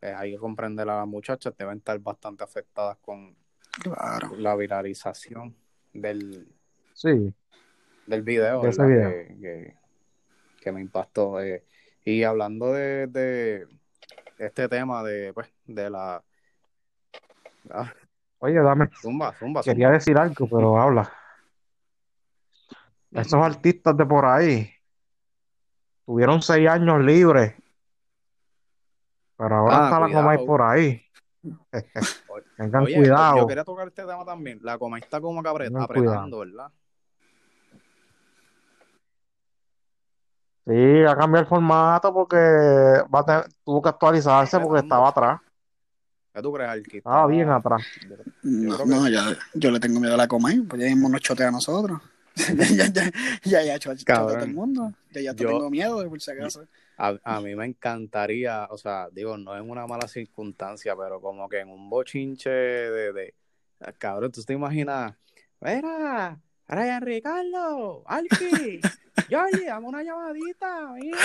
eh, hay que comprender a las muchachas, deben estar bastante afectadas con Claro. la viralización del, Sí, del video. Que, que- que me impactó. Y hablando de, de este tema de, pues, de la... Ah, oye, dame. zumba, zumba, Quería decir algo, pero habla. Esos artistas de por ahí tuvieron seis años libres, pero ahora Ah, está la Comay cuidado. por ahí. *laughs* Tengan Oye, cuidado. yo quería tocar este tema también. La coma está como que Tengan apretando, ¿verdad? Sí, a cambiar el formato porque va a tener- tuvo que actualizarse porque estaba atrás. ¿Qué tú crees, Alki? Estaba bien atrás. No, que- no, ya, yo le tengo miedo a la coma, pues ya mismo nos chotea a nosotros. *laughs* ya, ya, ya, ya, cho- a todo el Cabrón. mundo. Ya, ya te Yo- tengo miedo, por si acaso. A, a mí me encantaría, o sea, digo, no en una mala circunstancia, pero como que en un bochinche de, de cabrón, tú te imaginas, mira, Ryan Ricardo, Alki, *laughs* Jordi, dame una llamadita, mijo.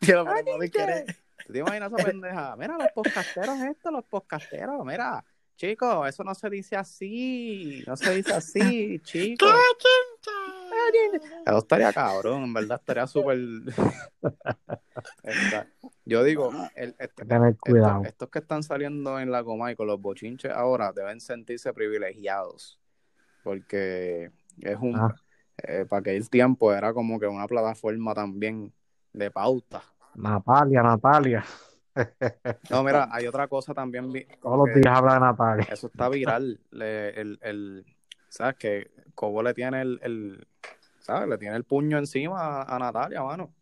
Tío, *laughs* pero no me quiere. ¿Tú te imaginas esa pendeja? Mira, los podcasteros estos, los podcasteros, mira, chicos, eso no se dice así, no se dice así, chicos. Eso estaría cabrón, en verdad estaría súper... Yo digo, el, este- que tener cuidado. estos, que están saliendo en la Comay con los bochinches ahora deben sentirse privilegiados, porque es un... Ah. eh, para aquel tiempo era como que una plataforma también de pauta. Natalia, Natalia. No, mira, *laughs* hay otra cosa también. Todos los días habla de Natalia. Eso está viral. Le- el, el- ¿Sabes? Que Cobo le tiene el, el- ¿Sabes? Le tiene el puño encima a, a Natalia, mano.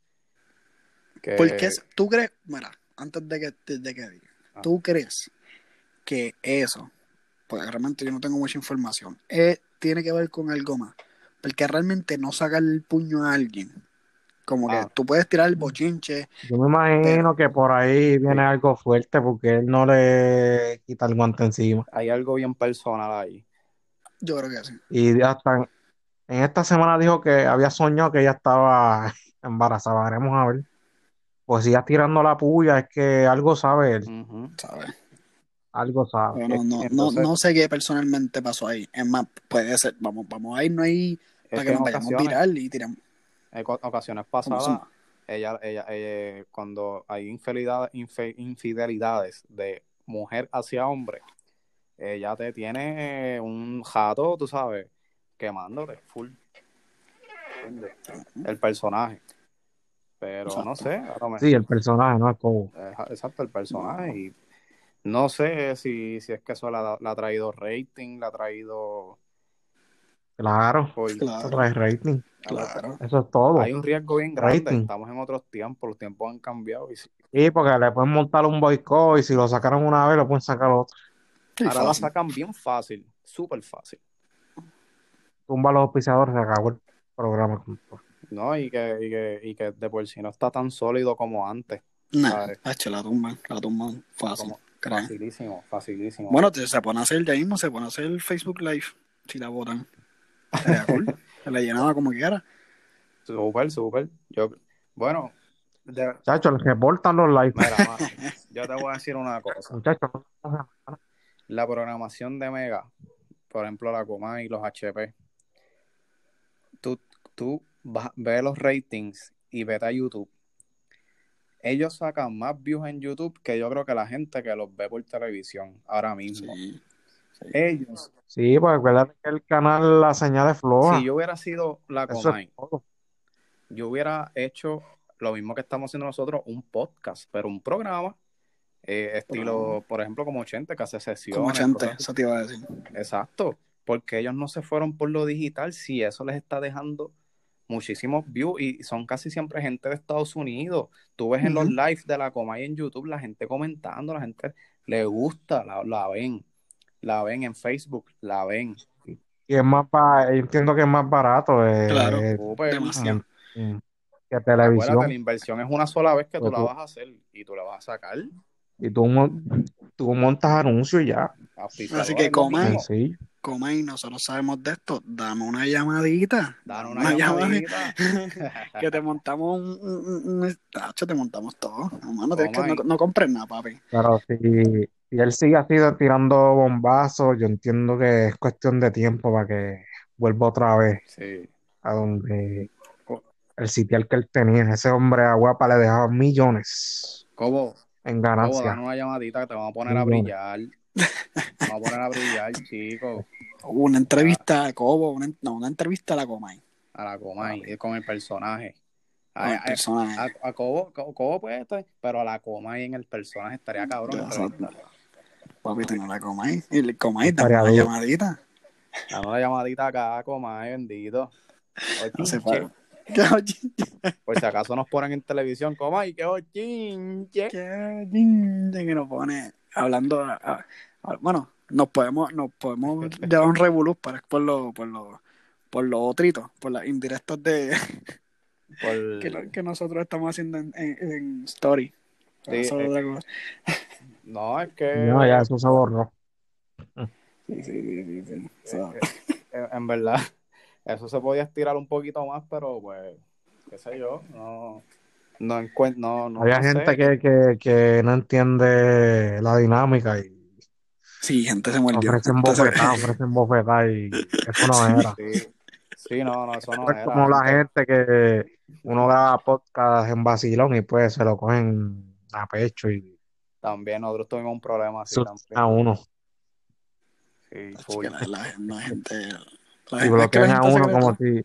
Que, Porque tú crees, mira, antes de que, de que diga, Ah. tú crees que eso, pues realmente yo no tengo mucha información, eh, tiene que ver con algo más. Porque realmente no sacar el puño a alguien. Como que Ah. tú puedes tirar el bochinche, Yo me imagino que por ahí viene Sí. algo fuerte porque él no le quita el guante encima. hay algo bien personal ahí. Yo creo que sí. Y hasta en, en esta semana dijo que había soñado que ella estaba *laughs* embarazada. Veremos a ver. Pues si ya tirando la puya, es que algo sabe él. Ujú. ¿sabes? Algo sabe. Pero no, no, no, sé qué personalmente pasó ahí. Es más, puede ser, vamos, vamos a irnos ahí para que nos vayamos ocasiones, viral y tiramos. en ocasiones pasadas, ella, ella, ella- cuando hay infidelidad- infidelidades de mujer hacia hombre, ella te tiene un jato, tú sabes, quemándote full. ¿Entiendes? El personaje. Pero no sé, ahora me- Sí, el personaje, no es como. eh, exacto, el personaje. Y no sé si, si es que eso le ha, le ha traído rating, le ha traído Claro, trae rating. claro. Eso es todo. Hay un riesgo bien grande. Rating. Estamos en otros tiempos, los tiempos han cambiado. Y si- Sí, porque le pueden montar un boicot y si lo sacaron una vez, lo pueden sacar otro. Sí, ahora la sacan bien fácil, súper fácil. Tumba a los auspiciadores, se acabó el programa. ¿No? Y que, y que, y que de por sí no está tan sólido como antes. Nah, ¿sabes? hacho, la tumba, la tumba fácil. Como-. Facilísimo, facilísimo. Bueno, te- se pone a hacer ya mismo, se pone a hacer el Facebook Live si la votan. Cool. Se *laughs* la llenaba como quiera. Súper, súper. Yo, bueno, de- Chacho, reportan los likes. mira, *laughs* yo te voy a decir una cosa. Muchachos, La programación de Mega, por ejemplo, la Coma y los HP, tú, tú vas- ves los ratings y vete a YouTube. Ellos sacan más views en YouTube que yo creo que la gente que los ve por televisión ahora mismo. Sí. Ellos, sí, pues acuérdate que el canal La Señal es floja. si yo hubiera sido la Comay, es yo hubiera hecho lo mismo que estamos haciendo nosotros, un podcast, pero un programa, eh, estilo, por ejemplo, como 80, que hace sesiones. Como 80, cosas así. eso te iba a decir. Exacto, porque ellos no se fueron por lo digital, si eso les está dejando muchísimos views y son casi siempre gente de Estados Unidos. Tú ves en los lives de la Comay en YouTube la gente comentando, la gente le gusta, la, la ven, la ven en Facebook, la ven. Y es más ba- yo entiendo que es más barato eh, Claro. eh. Demasiado. que Acuérdate, la televisión. inversión es una sola vez que tú la vas a hacer y tú la vas a sacar. Y tú, tú montas anuncios y ya. Así que coman. Como ahí nosotros sabemos de esto, dame una llamadita. Dame una llamadita. *laughs* que te montamos un, un, un- tacho, te montamos todo. No, no, que- no, compres nada, papi. Pero si, si él sigue así tirando bombazos, yo entiendo que es cuestión de tiempo para que vuelva otra vez Sí. a donde el sitial que él tenía. Ese hombre a Guapa le dejaba millones Cobo, en ganancia. dan una llamadita que te vamos a poner a brillar. Te *laughs* Vamos a poner a brillar, chicos. Una entrevista a Cobo, una, no, una entrevista a la Comay. A la Comay, con el personaje. Con A, el a- personaje. a- a Cobo, Co- Cobo puede estar, pero a la Comay en el personaje estaría cabrón. Entrevistarla. Papi, tú no la Comay. Y el Comay, dame una llamadita. Dame una llamadita acá a Comay, bendito. Oye. ¿Qué oye? Por si acaso nos ponen en televisión, Comay, que chinche. Qué lindo que nos pone hablando. a- a- a- bueno, nos podemos, nos podemos *laughs* llevar un revolú para por lo, por lo, por los otritos, por las indirectas de *laughs* Por- *laughs* que, lo- que nosotros estamos haciendo en, en, en Story. Sí, es eh. otra cosa. No, es que No, ya eso se borró. Sí, sí, sí, sí, sí. So, eh, en verdad, eso se podía estirar un poquito más, pero pues, qué sé yo, no, no encuentro, no, no, Había no sé. gente que, que, que no entiende la dinámica y sí, gente se mordió. ofrecen bofetadas, *laughs* ofrecen bofetadas y eso no era. Sí, sí, no, no, eso no Es era. como la gente que uno graba podcast en vacilón y pues se lo cogen a pecho y También nosotros tuvimos un problema así también. a uno. Sí, Es full. que la, la- la gente. Y bloquean a uno como si,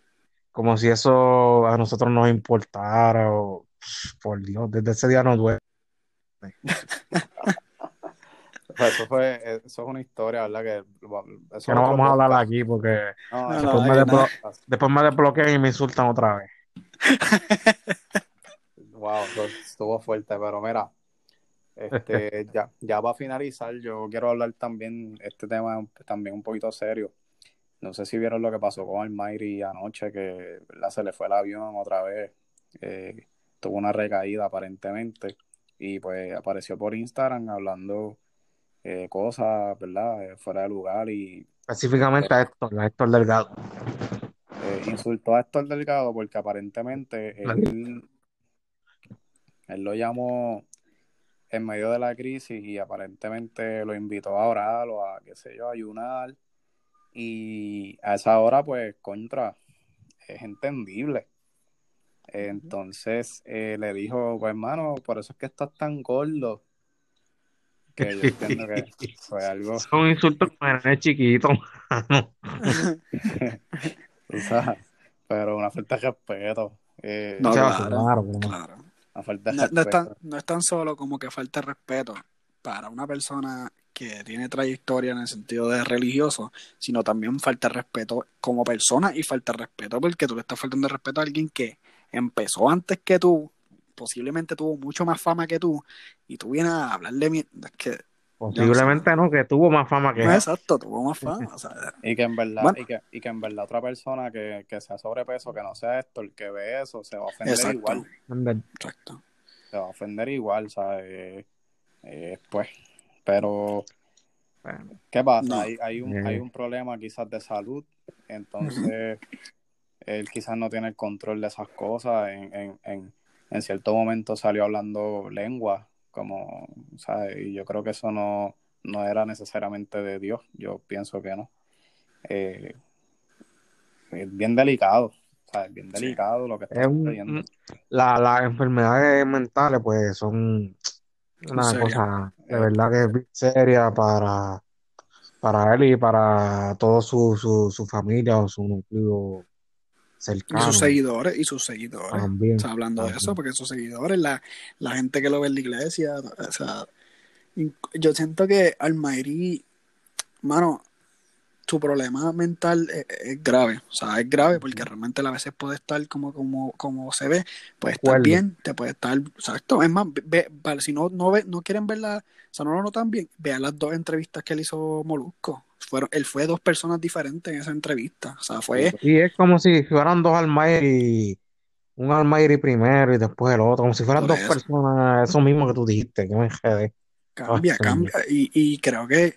como si eso a nosotros nos importara o por Dios, desde ese día no duele. *laughs* Pues eso fue, eso es una historia, ¿verdad? Que, eso Que no vamos a hablar aquí porque No, No, no, después, me después me desbloquean y me insultan otra vez. *laughs* Wow, estuvo fuerte, pero mira, este, *laughs* ya, ya para finalizar, yo quiero hablar también, este tema también un poquito serio. No sé si vieron lo que pasó con Mayri anoche, que ¿verdad? se le fue el avión otra vez, eh, tuvo una recaída aparentemente, y pues apareció por Instagram hablando eh, cosas, ¿verdad? Eh, fuera de lugar y Específicamente a Héctor, a Héctor Delgado. insultó a Héctor Delgado porque aparentemente él, él lo llamó en medio de la crisis y aparentemente lo invitó a orar o a, qué sé yo, a ayunar. Y a esa hora, pues, contra, es entendible. Entonces eh, le dijo, pues, hermano, por eso es que estás tan gordo. Que yo entiendo que *laughs* fue algo, Son insultos para chiquitos. mano. *laughs* tú sabes, pero una falta de respeto. eh, No, O sea, claro, claro, una falta de No, no es respeto. tan, no es tan solo como que falta de respeto para una persona que tiene trayectoria en el sentido de religioso, sino también falta de respeto como persona y falta de respeto porque tú le estás faltando de respeto a alguien que empezó antes que tú, posiblemente tuvo mucho más fama que tú, y tú vienes a hablarle mierda. que Posiblemente no, que tuvo más fama que no, exacto, tuvo más fama. o sea, Y que en verdad, Bueno. y, que, y que en verdad otra persona que, que sea sobrepeso, que no sea esto, el que ve eso, se va a ofender exacto, igual. Exacto. Se va a ofender igual, ¿sabes? Eh, eh, pues, pero, Bueno, ¿qué pasa? No. Hay, hay, un, Eh. hay un problema quizás de salud, entonces él quizás no tiene el control de esas cosas. En, en, en, en cierto momento salió hablando lengua, como, ¿sabes? Y yo creo que eso no, no era necesariamente de Dios, yo pienso que no. Eh, es bien delicado, ¿sabes? Bien Sí. delicado lo que está es un- la- las enfermedades mentales, pues, son una Seria. cosa de verdad que es bien seria para, para él y para toda su, su, su familia o su núcleo Y cercano sus seguidores, y sus seguidores. también. O sea, hablando de eso, porque sus seguidores, la, la gente que lo ve en la iglesia, o sea, inc- yo siento que Almairi, mano, su problema mental es, es grave, o sea, es grave porque realmente a veces puede estar como, como, como se ve, puede estar bien, te puede estar, exacto, es más, ve, vale, si no, no, ve, no quieren verla, o sea, no lo notan bien, vean las dos entrevistas que él hizo Molusco, fueron, él fue dos personas diferentes en esa entrevista, o sea, fue, Y es como si fueran dos Almighty, un Almighty primero y después el otro, como si fueran dos eso. personas, eso mismo que tú dijiste, que me enredé. Cambia, cambia. Y, y creo que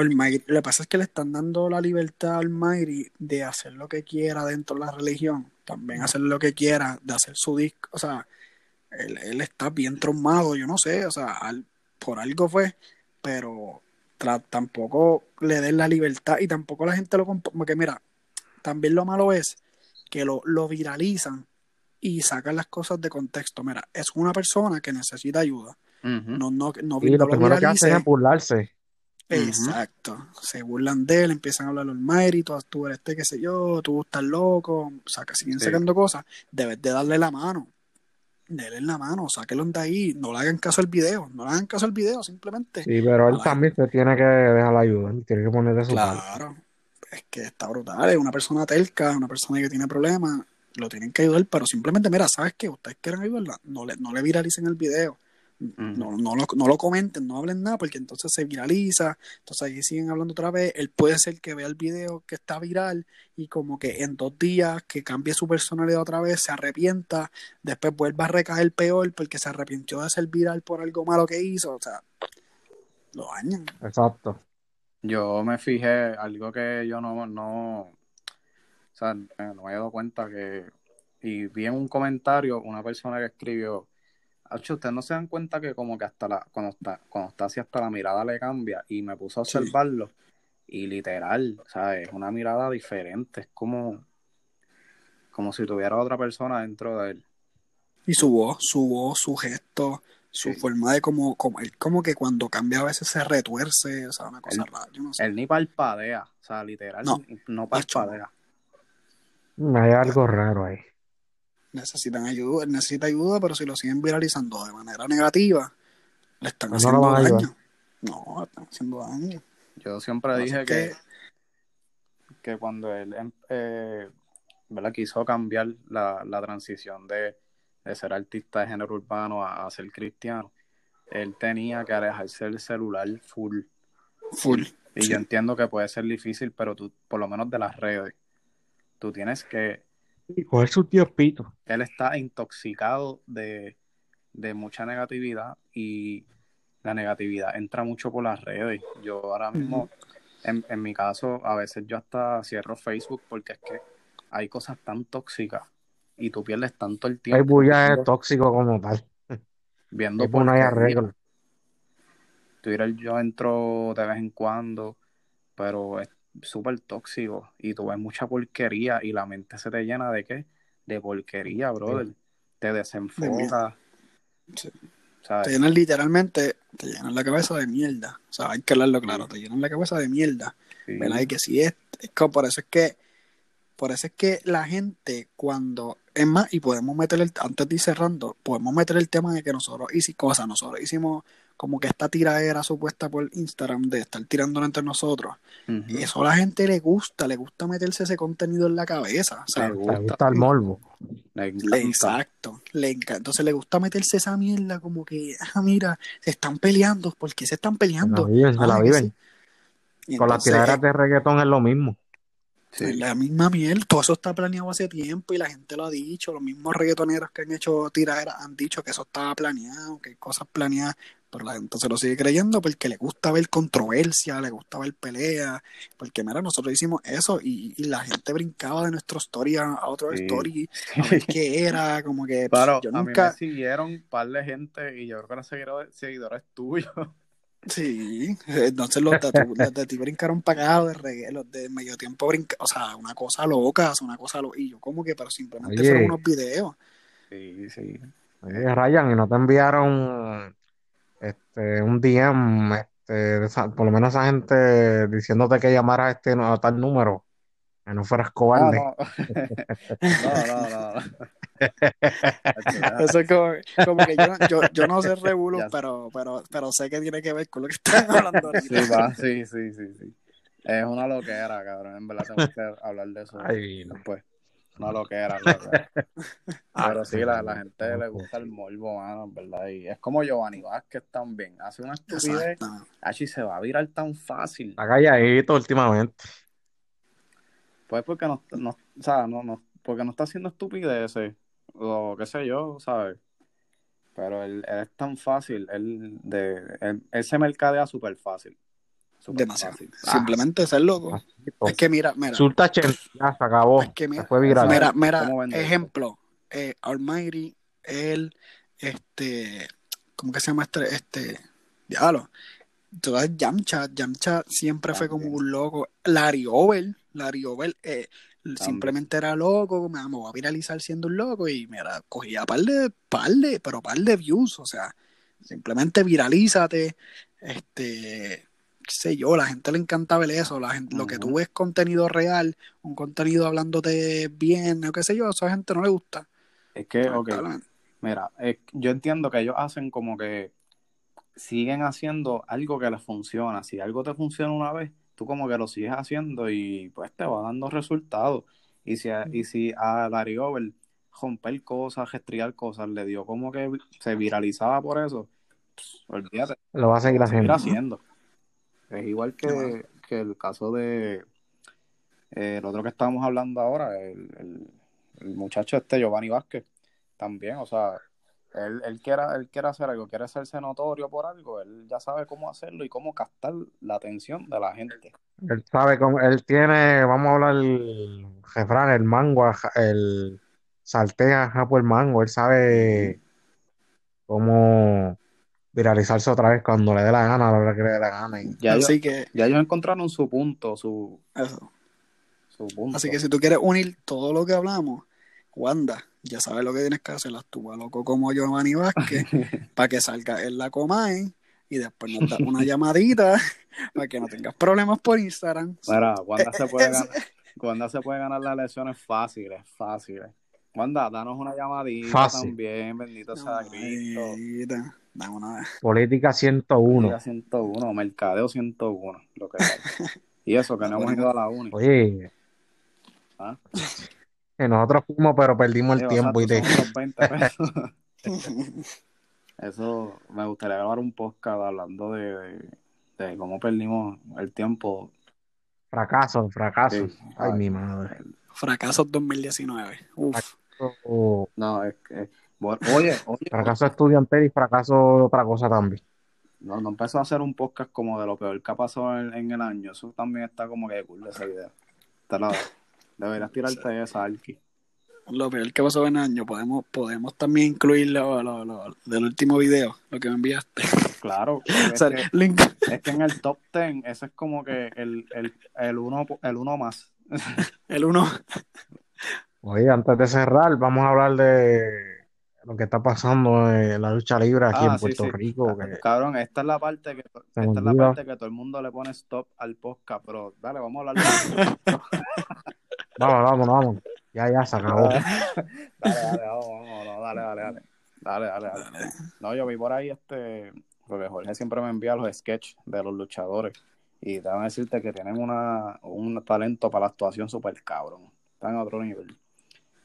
Almighty, lo que pasa es que le están dando la libertad a Almighty de hacer lo que quiera dentro de la religión, también hacer lo que quiera, de hacer su disco. O sea, él, él está bien traumado, yo no sé, o sea, al- por algo fue, pero tra- tampoco le den la libertad y tampoco la gente lo comp- porque mira, también lo malo es que lo, lo viralizan y sacan las cosas de contexto. Mira, es una persona que necesita ayuda. No, no, no, Y no lo lo primero que hacen es burlarse. Exacto. Se burlan de él, empiezan a hablar los méritos, tú eres este, qué sé yo, tú estás loco, saca, siguen Sí. sacando cosas. Debes de darle la mano. Dele la mano, sáquelo de ahí, no le hagan caso al video, no le hagan caso al video, simplemente. Sí, pero él también se tiene que dejar ayudar, tiene que poner de su parte. Claro, es que está brutal, es una persona terca, una persona que tiene problemas, lo tienen que ayudar, pero simplemente, mira, ¿sabes qué? Ustedes quieren ayudarla, no le, no le viralicen el video, no, no, lo, no lo comenten, no hablen nada, porque entonces se viraliza, entonces ahí siguen hablando otra vez, él puede ser que vea el video que está viral y como que en dos días que cambie su personalidad otra vez, se arrepienta, después vuelva a recaer peor porque se arrepintió de ser viral por algo malo que hizo, o sea, lo dañan. Exacto. Yo me fijé, algo que yo no, no, o sea, no me he dado cuenta que, y vi en un comentario una persona que escribió, "Acho, ustedes no se dan cuenta que como que hasta la, cuando está, cuando está así hasta la mirada le cambia, y me puso a Sí. observarlo, y literal, ¿sabes? Es una mirada diferente, es como, como si tuviera otra persona dentro de él. Y su voz, su voz, su gesto, su Sí. forma de como, como, él como que cuando cambia a veces se retuerce, o sea, una cosa Él- rara, yo no sé. Él ni parpadea, o sea, literal, No. no parpadea. Hay algo raro ahí. Necesitan ayuda, él necesita ayuda, pero si lo siguen viralizando de manera negativa, le están No haciendo daño. No, le están haciendo daño. Yo siempre Así dije que- que, cuando él em- eh, ¿verdad? quiso cambiar la, la transición de, de ser artista de género urbano a, a ser cristiano, él tenía que alejarse del celular full. Full. Y Sí. yo entiendo que puede ser difícil, pero tú, por lo menos de las redes, tú tienes que... Y coger su tiempito. Él está intoxicado de, de mucha negatividad y la negatividad entra mucho por las redes. Yo ahora mismo, en, en mi caso, a veces yo hasta cierro Facebook porque es que hay cosas tan tóxicas y tú pierdes tanto el tiempo bulla es viendo, tóxico como tal. viendo Es no hay arreglo. Twitter yo entro de vez en cuando, pero es súper tóxico y tú ves mucha porquería y la mente se te llena de qué? De porquería, brother. Te desenfoca. Te llenan literalmente, te llenan la cabeza de mierda. O sea, hay que hablarlo claro, te llenan la cabeza de mierda. Sí. ¿verdad? Y que si es, es como por eso es que por eso es que la gente cuando es más y podemos meter el, antes de ir cerrando podemos meter el tema de que nosotros hicimos cosas nosotros hicimos como que esta tiradera supuesta por Instagram de estar tirándolo entre nosotros, y eso a la gente le gusta, le gusta meterse ese contenido en la cabeza. O sea, Le Le gusta. el morbo. Le le- encanta. exacto, le encanta. Entonces le gusta meterse esa mierda como que, ah, mira, se están peleando, ¿por qué se están Se la peleando? viven, se Ah, la viven. sí. Y Con las tiraderas de reggaetón es lo mismo. Sí. Es la misma miel, todo eso está planeado hace tiempo y la gente lo ha dicho, los mismos reggaetoneros que han hecho tiraderas han dicho que eso estaba planeado, que hay cosas planeadas, pero la gente se lo sigue creyendo porque le gusta ver controversia, le gusta ver pelea, porque mira, nosotros hicimos eso y, y la gente brincaba de nuestro story a, a otro Sí. story, a ver *laughs* qué era, como que Pero yo a mí nunca, me siguieron un par de gente y yo creo que eran seguidores, seguidores tuyos. sí, entonces los de, *laughs* los de ti brincaron los de los de medio tiempo brincaron, o sea, una cosa loca, una cosa loca, y yo como que, pero simplemente Oye. fueron unos videos. Sí, sí. Oye, Ryan, y no te enviaron este, un DM, este, esa- por lo menos esa gente diciéndote que llamaras a este a tal número, que no fueras Ah, cobarde. no. *laughs* no, no, no, no. Eso es como, como que yo, yo, yo no sé *laughs* sé. pero, pero, pero sé que tiene que ver con lo que están *laughs* hablando Sí, va, sí, sí, sí, sí. Es una loquera, cabrón. En verdad tengo que hablar de eso Ay, no. después. Una loquera, loco. *laughs* Pero sí, la, la gente le gusta el morbo, mano, en verdad. Y es como Giovanni Vázquez también. Hace una estupidez. Achi se va a virar tan fácil. Está calladito últimamente. Pues porque no, no, o sea, no, no, porque no está haciendo estupideces, o qué sé yo, ¿sabes? Pero él, él es tan fácil, él, de, él, él se mercadea súper fácil. Demasiado. fácil. Simplemente ser loco. Es que mira, mira, Chen, ya se acabó. es que mira, se fue viral. mira, mira, ¿Cómo vende ejemplo, eh, Almighty, él, este, ¿cómo que se llama este, este, diablo? Sabes, Yamcha, Yamcha siempre fue como un loco. Larry Over, Larry Over, eh, simplemente era loco, me, me voy a viralizar siendo un loco y mira, cogía par de, par de, pero par de views, o sea, simplemente viralízate, este, qué sé yo, la gente le encanta ver eso, la gente, lo que tú ves contenido real, un contenido hablándote bien, o qué sé yo, a esa gente no le gusta. Es que, ok, Lamentablemente. mira, yo entiendo que ellos hacen como que siguen haciendo algo que les funciona. Si algo te funciona una vez, tú como que lo sigues haciendo y pues te va dando resultados. Y si a, y si a Larry Over romper cosas, gestriar cosas, le dio como que se viralizaba por eso, olvídate, Lo va a seguir lo va a seguir haciendo. Es igual que, que el caso de eh, el otro que estábamos hablando ahora, el, el- el muchacho este, Giovanni Vázquez, también, o sea, él, él, quiere, él quiere hacer algo, quiere hacerse notorio por algo, él ya sabe cómo hacerlo y cómo captar la atención de la gente. Él sabe cómo, él tiene, vamos a hablar el refrán, el mango, el saltea por el mango, él sabe cómo viralizarse otra vez cuando le dé la gana, a la hora que le dé la gana. Y Ya, ellos, Así que, ya ellos encontraron su punto, su, eso. su punto. Así que si tú quieres unir todo lo que hablamos, Wanda, ya sabes lo que tienes que hacer, actúa loco como Giovanni Vázquez, *laughs* para que salga en la Comain y después nos da una llamadita *laughs* para que no tengas problemas por Instagram. Mira, Wanda se puede *laughs* ganar, Wanda se puede ganar las elecciones fáciles, fáciles. Wanda, danos una llamadita Fácil. también, bendito sea Cristo. Una política 101. Liga 101, Mercadeo 101, lo que. Y eso, que no hemos ido a la uni. Oye, ¿Ah? que nosotros fuimos, pero perdimos el Sí, tiempo y te... son unos 20 pesos. *laughs* Eso, me gustaría grabar un podcast hablando de, de, de cómo perdimos el tiempo. Fracaso, fracaso. Sí. Ay, Ay. mi madre. Fracasos 2019. Uf. O No, es que, bueno, oye, oye, fracaso estudiantil y fracaso de otra cosa también. no, no empezó a hacer un podcast como de lo peor que ha pasado en, en el año. Eso también está como que cool esa idea. Te la- deberías tirarte esa, Alki. Lo peor que pasó en el año, podemos, podemos también incluir lo, lo- lo del último video, lo que me enviaste. *laughs* Claro, *laughs* O sea, es, que, link. es que en el top 10, ese es como que el, el, el, uno, el uno más. *laughs* El uno. Oye, antes de cerrar, vamos a hablar de lo que está pasando en la lucha libre aquí Ah, en sí, Puerto sí. Rico. que- Cabrón, esta es la parte que esta es la parte que todo el mundo le pone stop al podcast, pero dale, vamos a hablar de *laughs* Vamos, vamos, vamos. Ya, ya, se acabó. dale, dale, vamos, vamos, no, dale, dale, dale. Dale, dale, dale. No, yo vi por ahí este porque Jorge siempre me envía los sketches de los luchadores. Y te van a decirte que tienen una, un talento para la actuación súper cabrón. Están a otro nivel.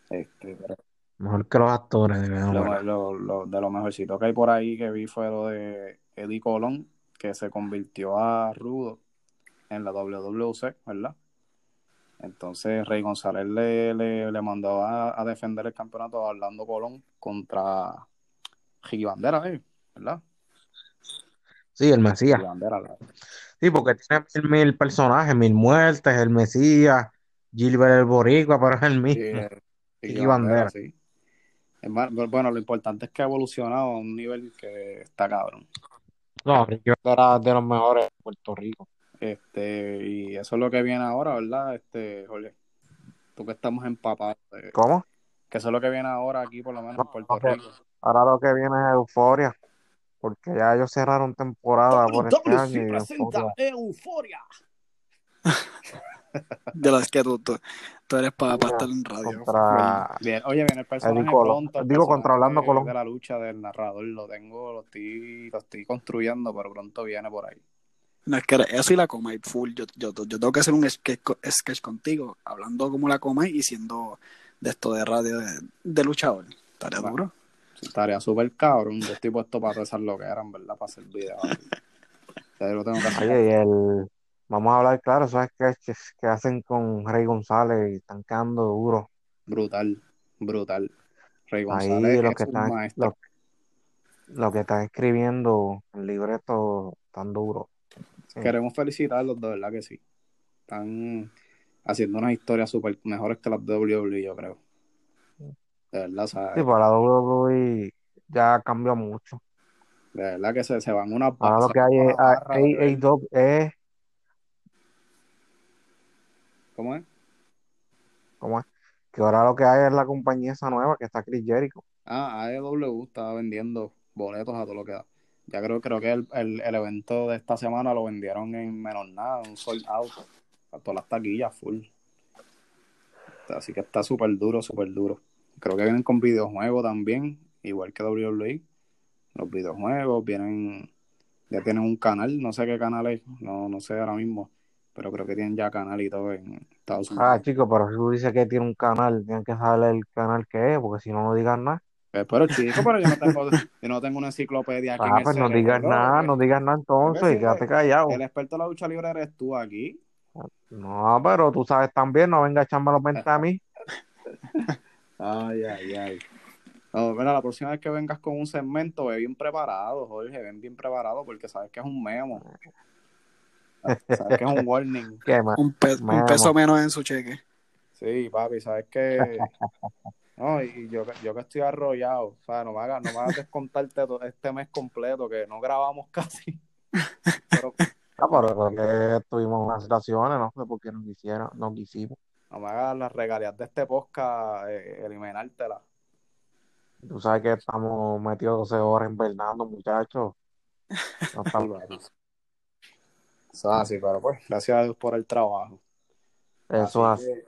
Este, pero Mejor que los actores, de lo, lo- lo- de lo mejorcito que hay por ahí que vi fue lo de Eddie Colón, que se convirtió a Rudo en la WWC, ¿verdad? Entonces Rey González le, le, le mandó a, a defender el campeonato a Orlando Colón contra Ricky Bandera, ¿eh? ¿verdad? Sí, el Mesías. Ricky Bandera, la- Sí, porque tiene mil, mil personajes, mil muertes, el Mesías, Gilbert el Boricua, pero es el sí, mismo. eh, Ricky Ricky Bandera. Bandera, sí. Bueno, lo importante es que ha evolucionado a un nivel que está cabrón. No, Ricky era de los mejores de Puerto Rico. Este, y eso es lo que viene ahora, ¿verdad? Este, Jorge, tú que estamos empapados, ¿Cómo? que eso es lo que viene ahora aquí, por lo menos en Puerto. Rico. Ahora lo que viene es Euforia, porque ya ellos cerraron temporada por este año WWC y presenta Euforia. Euforia. *laughs* De las que tú, tú, tú eres para estar en radio. Contra Bien, oye, viene el personaje pronto. el Digo, contra Orlando Colón. De la lucha del narrador, lo tengo, lo estoy, lo estoy construyendo, pero pronto viene por ahí. No, es que eso y la coma y full. Yo, yo, yo tengo que hacer un sketch, sketch contigo, hablando como la coma y siendo de esto de radio de, de luchador. Estaría Va. duro. Estaría súper cabrón. Yo estoy puesto para esas lo que eran, ¿verdad? Para hacer *laughs* yo lo tengo que hacer. Oye, y el... Vamos a hablar claro, esos sketches que hacen con Rey González y están quedando duros. Brutal, brutal. Rey Ahí González lo es que están, maestro. lo, lo que están escribiendo el libreto tan duro. Sí. Queremos felicitarlos, de verdad que sí. Están haciendo unas historias súper mejores que las de WWE, yo creo. De verdad, sea, Sí, para la WWE ya cambió mucho. de verdad que se, se van unas Ahora lo que hay es unas barras de ver. AAW es, ¿Cómo es? ¿cómo es? Que ahora lo que hay es la compañía esa nueva que está Chris Jericho. Ah, AEW está vendiendo boletos a todo lo que da. Ya creo, creo que el, el, el evento de esta semana lo vendieron en menos nada, un sold out. A todas las taquillas full. Así que está súper duro, súper duro. Creo que vienen con videojuegos también, igual que WWE. Los videojuegos vienen, ya tienen un canal, no sé qué canal es, no, no sé ahora mismo, pero creo que tienen ya canal y todo en Estados Ah, Unidos. chico, pero si tú dices que tiene un canal, tienen que saber el canal que es, porque si no, no digas nada. Eh, Pero chico, pero yo no tengo, yo no tengo una enciclopedia aquí Ah, pues no digas nada, no digas nada entonces si quédate callado. el experto de la lucha libre eres tú aquí. No, pero tú sabes también, no venga a echarme los 20 a mí. *laughs* Ay, ay, ay. No, mira, la próxima vez que vengas con un segmento, ve bien preparado, Jorge, ven bien preparado porque sabes que es un memo. Sabes que es un *laughs* warning. ¿Qué más? Un, pe- un Memo. peso menos en su cheque. Sí, papi, sabes que. *laughs* No, y yo, que- yo que estoy arrollado, o sea, no me hagas, no me hagas descontarte todo este mes completo que no grabamos *laughs* casi. Pero Ah, pero porque tuvimos unas situaciones, no sé por qué no quisieron, no quisimos. no me hagas las regalías de este podcast, eh, eliminártelas. Tú sabes que estamos metidos 12 horas invernando, muchachos. No estamos-. Eso es así, pero pues, gracias a Dios por el trabajo. Eso Así hace. que,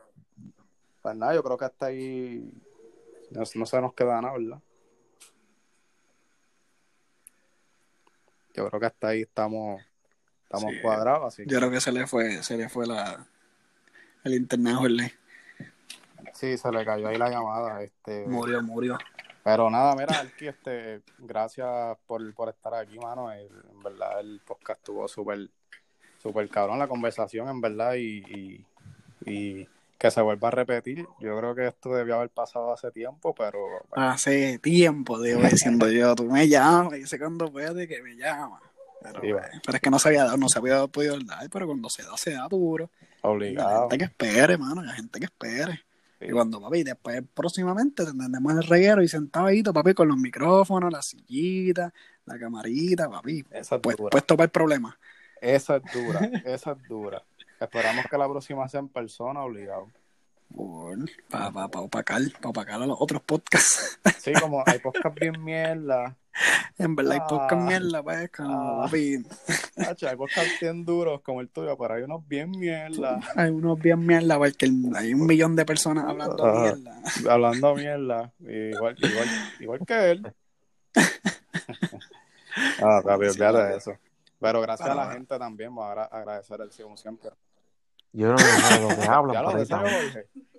pues nada, yo creo que hasta ahí no, no se nos queda nada, ¿verdad? Yo creo que hasta ahí estamos, estamos Sí. cuadrados, así Yo creo que se le fue, se le fue la, el internet Jorge. sí, se le cayó ahí la llamada, este, Murió, murió. pero nada, mira, Alki, este, gracias por, por estar aquí, mano, El- en verdad el podcast estuvo súper, súper cabrón la conversación, en verdad, y, y, y que se vuelva a repetir, yo creo que esto debió haber pasado hace tiempo, pero Hace tiempo, digo, *laughs* diciendo yo, tú me llamas, y sé cuando puede que me llama. Pero, Sí, va. pero es que no se había dado, no se había podido dar, pero cuando se da, se da duro. Y la obligado. gente que espere, mano, la gente que espere. Sí. Y cuando, papi, después próximamente tendremos el reguero y sentadito, papi, con los micrófonos, la sillita, la camarita, papi. Esa es Pues, puesto para el problema. Esa es dura. Esa es dura. Esperamos que la próxima sea en persona, obligado. Para pa, pa, opacar, pa opacar a los otros podcasts. Sí, como hay podcast bien mierda. en verdad, hay Ah. podcast mierda, pues, como, Ah. hay podcast bien duros como el tuyo, pero hay unos bien mierda. hay unos bien mierda, porque hay un millón de personas hablando Ajá. mierda. Hablando mierda. Igual, igual, igual que él. *laughs* Ah, papi, olvídate de eso. Pero gracias a la gente también, voy a agra- agradecer el como siempre. Yo no sé de lo que hablan, Ya lo pero ahí.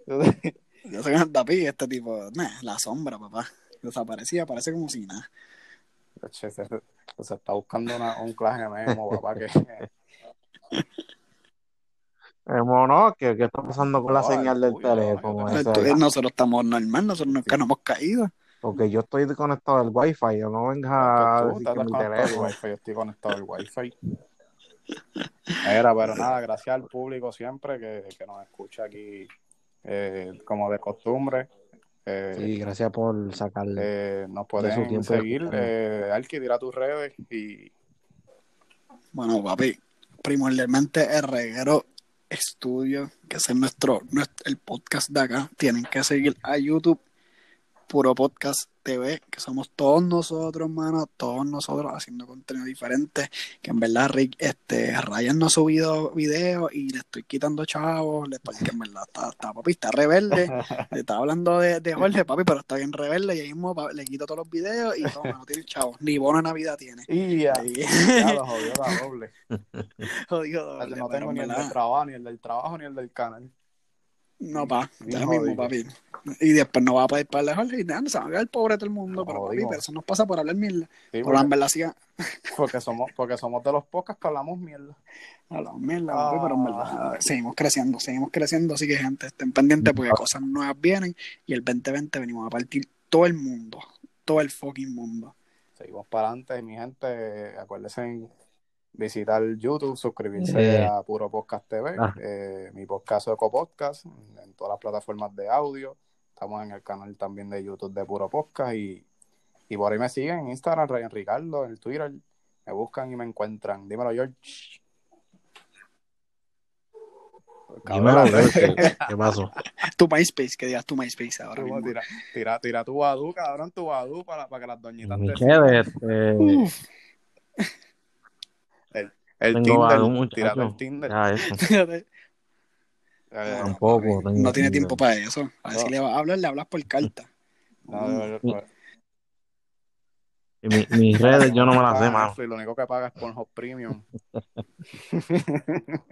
Jorge. Yo soy un tapi, este tipo, nah, la sombra, papá. Desaparecía, parece como si nada. Se, se- se está buscando una- un clase de memo, papá, que Eh, mono, ¿qué, ¿qué está pasando con la No, señal el del tuyo, teléfono? no, nosotros estamos normal, nosotros nunca nos hemos caído. Porque yo estoy conectado al wifi, yo no vengas a tú decir estás que mi teléfono. wifi, yo estoy conectado al wifi. Era, pero *laughs* nada, gracias al público siempre que, que nos escucha aquí eh, como de costumbre. Eh, Sí, gracias por sacar. eh, nos De pueden su tiempo de seguir. escucharnos. Eh, Alki, tira tus redes y Bueno, papi, primordialmente el reguero estudio, que es nuestro, nuestro- el podcast de acá. Tienen que seguir a YouTube, Puro Podcast TV, que somos todos nosotros, mano, todos nosotros haciendo contenido diferente. Que en verdad, Rick, este, Ryan no ha subido videos y le estoy quitando chavos, le- porque en verdad está, está papi, está rebelde. *laughs* Le estaba hablando de, de Jorge, papi, pero está bien rebelde y ahí mismo le quito todos los videos y toma, no tiene chavos, ni bono de Navidad tiene. Y ya, Ahí. ya lo jodió la doble. *laughs* Jodido doble, no tengo en ni el del trabajo, ni el del trabajo, ni el del canal. No, pa, Bien ya mismo, jodido. papi. Y después no va a poder pagarle a Jorge y nada, se va a quedar pobre todo el mundo, No, pero papi, pero eso nos pasa por hablar mierda. Sí, Pero porque, en verdad sí, a porque somos, porque somos de los pocas que hablamos mierda. hablar mierda, papi, pero en verdad Ah. seguimos creciendo, seguimos creciendo, así que gente, estén pendientes porque cosas nuevas vienen y el 2020 venimos a partir todo el mundo, todo el fucking mundo. Seguimos para adelante, mi gente. Acuérdense en visitar YouTube, suscribirse Eh. a Puro Podcast TV, Ah. eh, mi podcast Eco Podcast, en todas las plataformas de audio. Estamos en el canal también de YouTube de Puro Podcast y, y por ahí me siguen en Instagram, Ryan Ricardo, en Twitter. Me buscan y me encuentran. Dímelo, George. Dímelo, Cabrón, ¿qué, *laughs* qué- pasó? Tu MySpace, que digas tu MySpace ahora mismo. Tira, tira, tira tu badú, cabrón, tu badú para, para que las doñitas Mi te este, El tengo Tinder, tírate el Tinder. Ya, eso. *laughs* fíjate, Eh, Tampoco. tengo no tiene tiempo para eso. A ver No. si le vas a hablar, le hablas por carta. *laughs* no, no, no, Y mi- mis redes yo no me las sé, mano. Lo único que paga es Pornhub Premium. *laughs*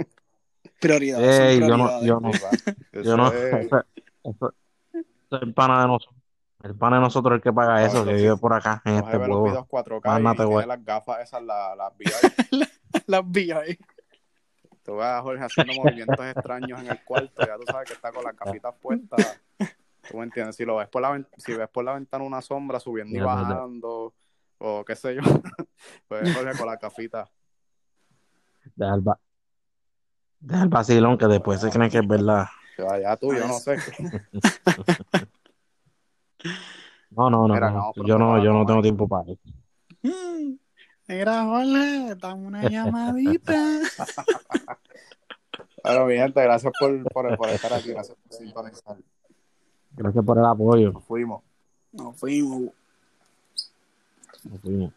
Prioridades. son Ey, yo no, yo no, yo no. Eso es- Eso, eso- eso es el pana de nosotros. El pana de nosotros es el que paga eso, que sí. vive por acá, en este pueblo. videos 4K Más y voy. tiene las gafas esas, las, *laughs* las VR. Las. Tú ves a Jorge haciendo movimientos extraños en el cuarto, ya tú sabes que está con las gafitas puestas. Tú me entiendes, si lo ves por la si ves por la ventana una sombra subiendo y bajando, o qué sé yo, *laughs* pues Jorge con las gafitas. Deja el, va- deja el vacilón que después se creen que es verdad. Ya, ya tú, yo no sé. *laughs* No, no, no, Yo no, yo no tengo tiempo para eso. *laughs* Mira, Jorge, dame una llamadita. *laughs* Bueno, mi gente, gracias por, por, por estar aquí, gracias por sintonizar. Gracias por el apoyo. Nos fuimos. Nos fuimos. Nos fuimos.